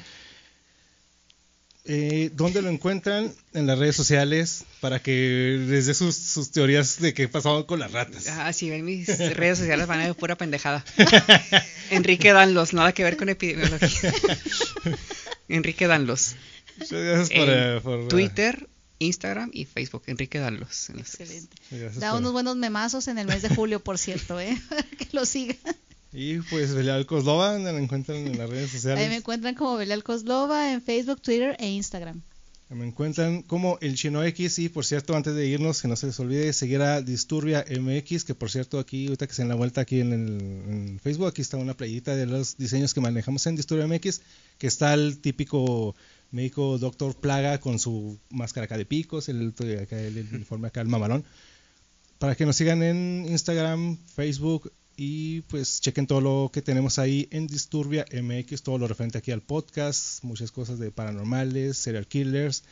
S1: Eh, ¿Dónde lo encuentran? En las redes sociales para que les dé sus, sus teorías de qué pasó con las ratas.
S3: Ah, sí, ven mis redes sociales van a ver pura pendejada. Enrique Danlos, nada que ver con epidemiología. Enrique Danlos.
S1: Muchas gracias por,
S3: En
S1: por-
S3: Twitter, Instagram y Facebook. Enrique en tres.
S2: Excelente.
S1: gracias
S2: Da
S1: por-
S2: unos buenos memazos en el mes de julio, por cierto, ¿eh? que lo sigan.
S1: Y pues Belial Coslova, donde lo encuentran en las redes
S2: Ahí me
S1: sociales.
S2: encuentran como Belial Coslova en Facebook, Twitter e Instagram.
S1: Me encuentran como el Chino X y por cierto antes de irnos que no se les olvide seguir a Disturbia MX que por cierto aquí ahorita que se en la vuelta aquí en, el, en Facebook aquí está una playita de los diseños que manejamos en Disturbia MX que está el típico médico doctor Plaga con su máscara acá de picos el, acá el, el uniforme acá el mamalón para que nos sigan en Instagram, Facebook y pues chequen todo lo que tenemos ahí en Disturbia MX, todo lo referente aquí al podcast, muchas cosas de paranormales, serial killers,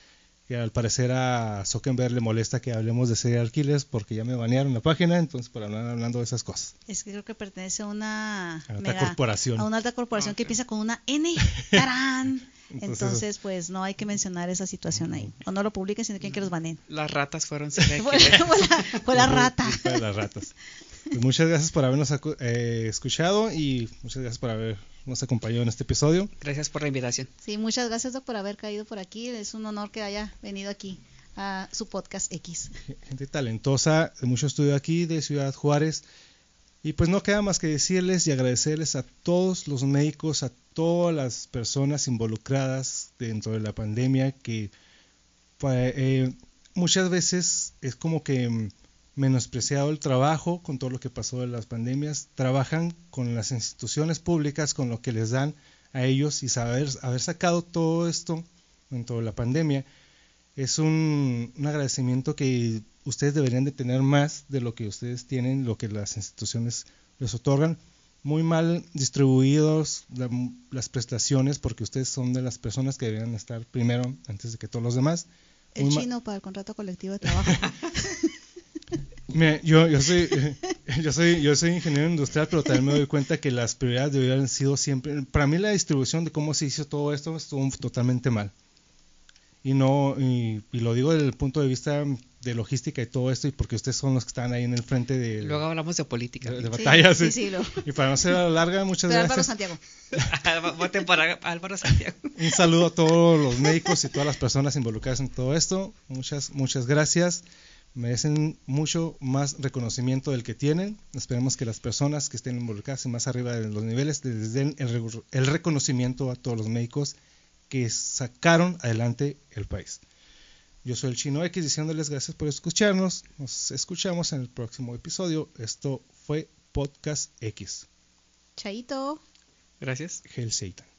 S1: que al parecer a Zuckerberg le molesta que hablemos de serial killers porque ya me banearon la página, entonces para hablar hablando de esas cosas.
S2: Es que creo que pertenece a una,
S1: A
S2: mega-
S1: corporación.
S2: a una alta corporación
S3: Ah,
S2: que empieza con una N. ¡Tarán!
S1: Entonces-
S2: Entonces, pues no hay que mencionar esa situación ahí. O no lo publiquen, sino quieren que los banen.
S3: Las ratas fueron
S2: Fue, fue la, fue la rata.
S1: De las ratas. Pues muchas gracias por habernos eh, escuchado y muchas gracias por habernos acompañado en este episodio.
S3: Gracias por la invitación.
S2: Sí, muchas gracias, Doc, por haber caído por aquí. Es un honor que haya venido aquí a su podcast X.
S1: gente talentosa de mucho estudio aquí de Ciudad Juárez. Y pues no queda más que decirles y agradecerles a todos los médicos, a todas las personas involucradas dentro de la pandemia que eh, muchas veces es como que mm, menospreciado el trabajo con todo lo que pasó de las pandemias. Trabajan con las instituciones públicas, con lo que les dan a ellos y saber haber sacado todo esto dentro de la pandemia es un, un agradecimiento que ustedes deberían de tener más de lo que ustedes tienen, lo que las instituciones les otorgan. Muy mal distribuidos la- las prestaciones porque ustedes son de las personas que deberían estar primero antes de que todos los demás.
S2: El
S1: Muy
S2: chino para el contrato colectivo de trabajo.
S1: Mira, yo, yo soy yo soy yo soy ingeniero industrial, pero también me doy cuenta que las prioridades deberían sido siempre. Para mí la distribución de cómo se hizo todo esto estuvo totalmente mal. Y no y, y lo digo desde el punto de vista de logística y todo esto y porque ustedes son los que están ahí en el frente de,
S3: Luego hablamos de política.
S1: de, de
S2: Sí,
S1: batallas.
S2: sí,
S1: sí.
S2: sí, lo-
S1: Y para no ser a la larga, muchas
S2: Pero Álvaro
S1: gracias.
S2: Santiago.
S3: Voten por Álvaro Santiago.
S1: Un saludo a todos los médicos y todas las personas involucradas en todo esto. Muchas, muchas gracias. Merecen mucho más reconocimiento del que tienen. Esperemos que las personas que estén involucradas y más arriba de los niveles les den el reconocimiento a todos los médicos que sacaron adelante el país. Yo soy el Chino X diciéndoles gracias por escucharnos. Nos escuchamos en el próximo episodio. Esto fue Podcast X.
S2: Chaito.
S3: Gracias.
S1: Hell Satan.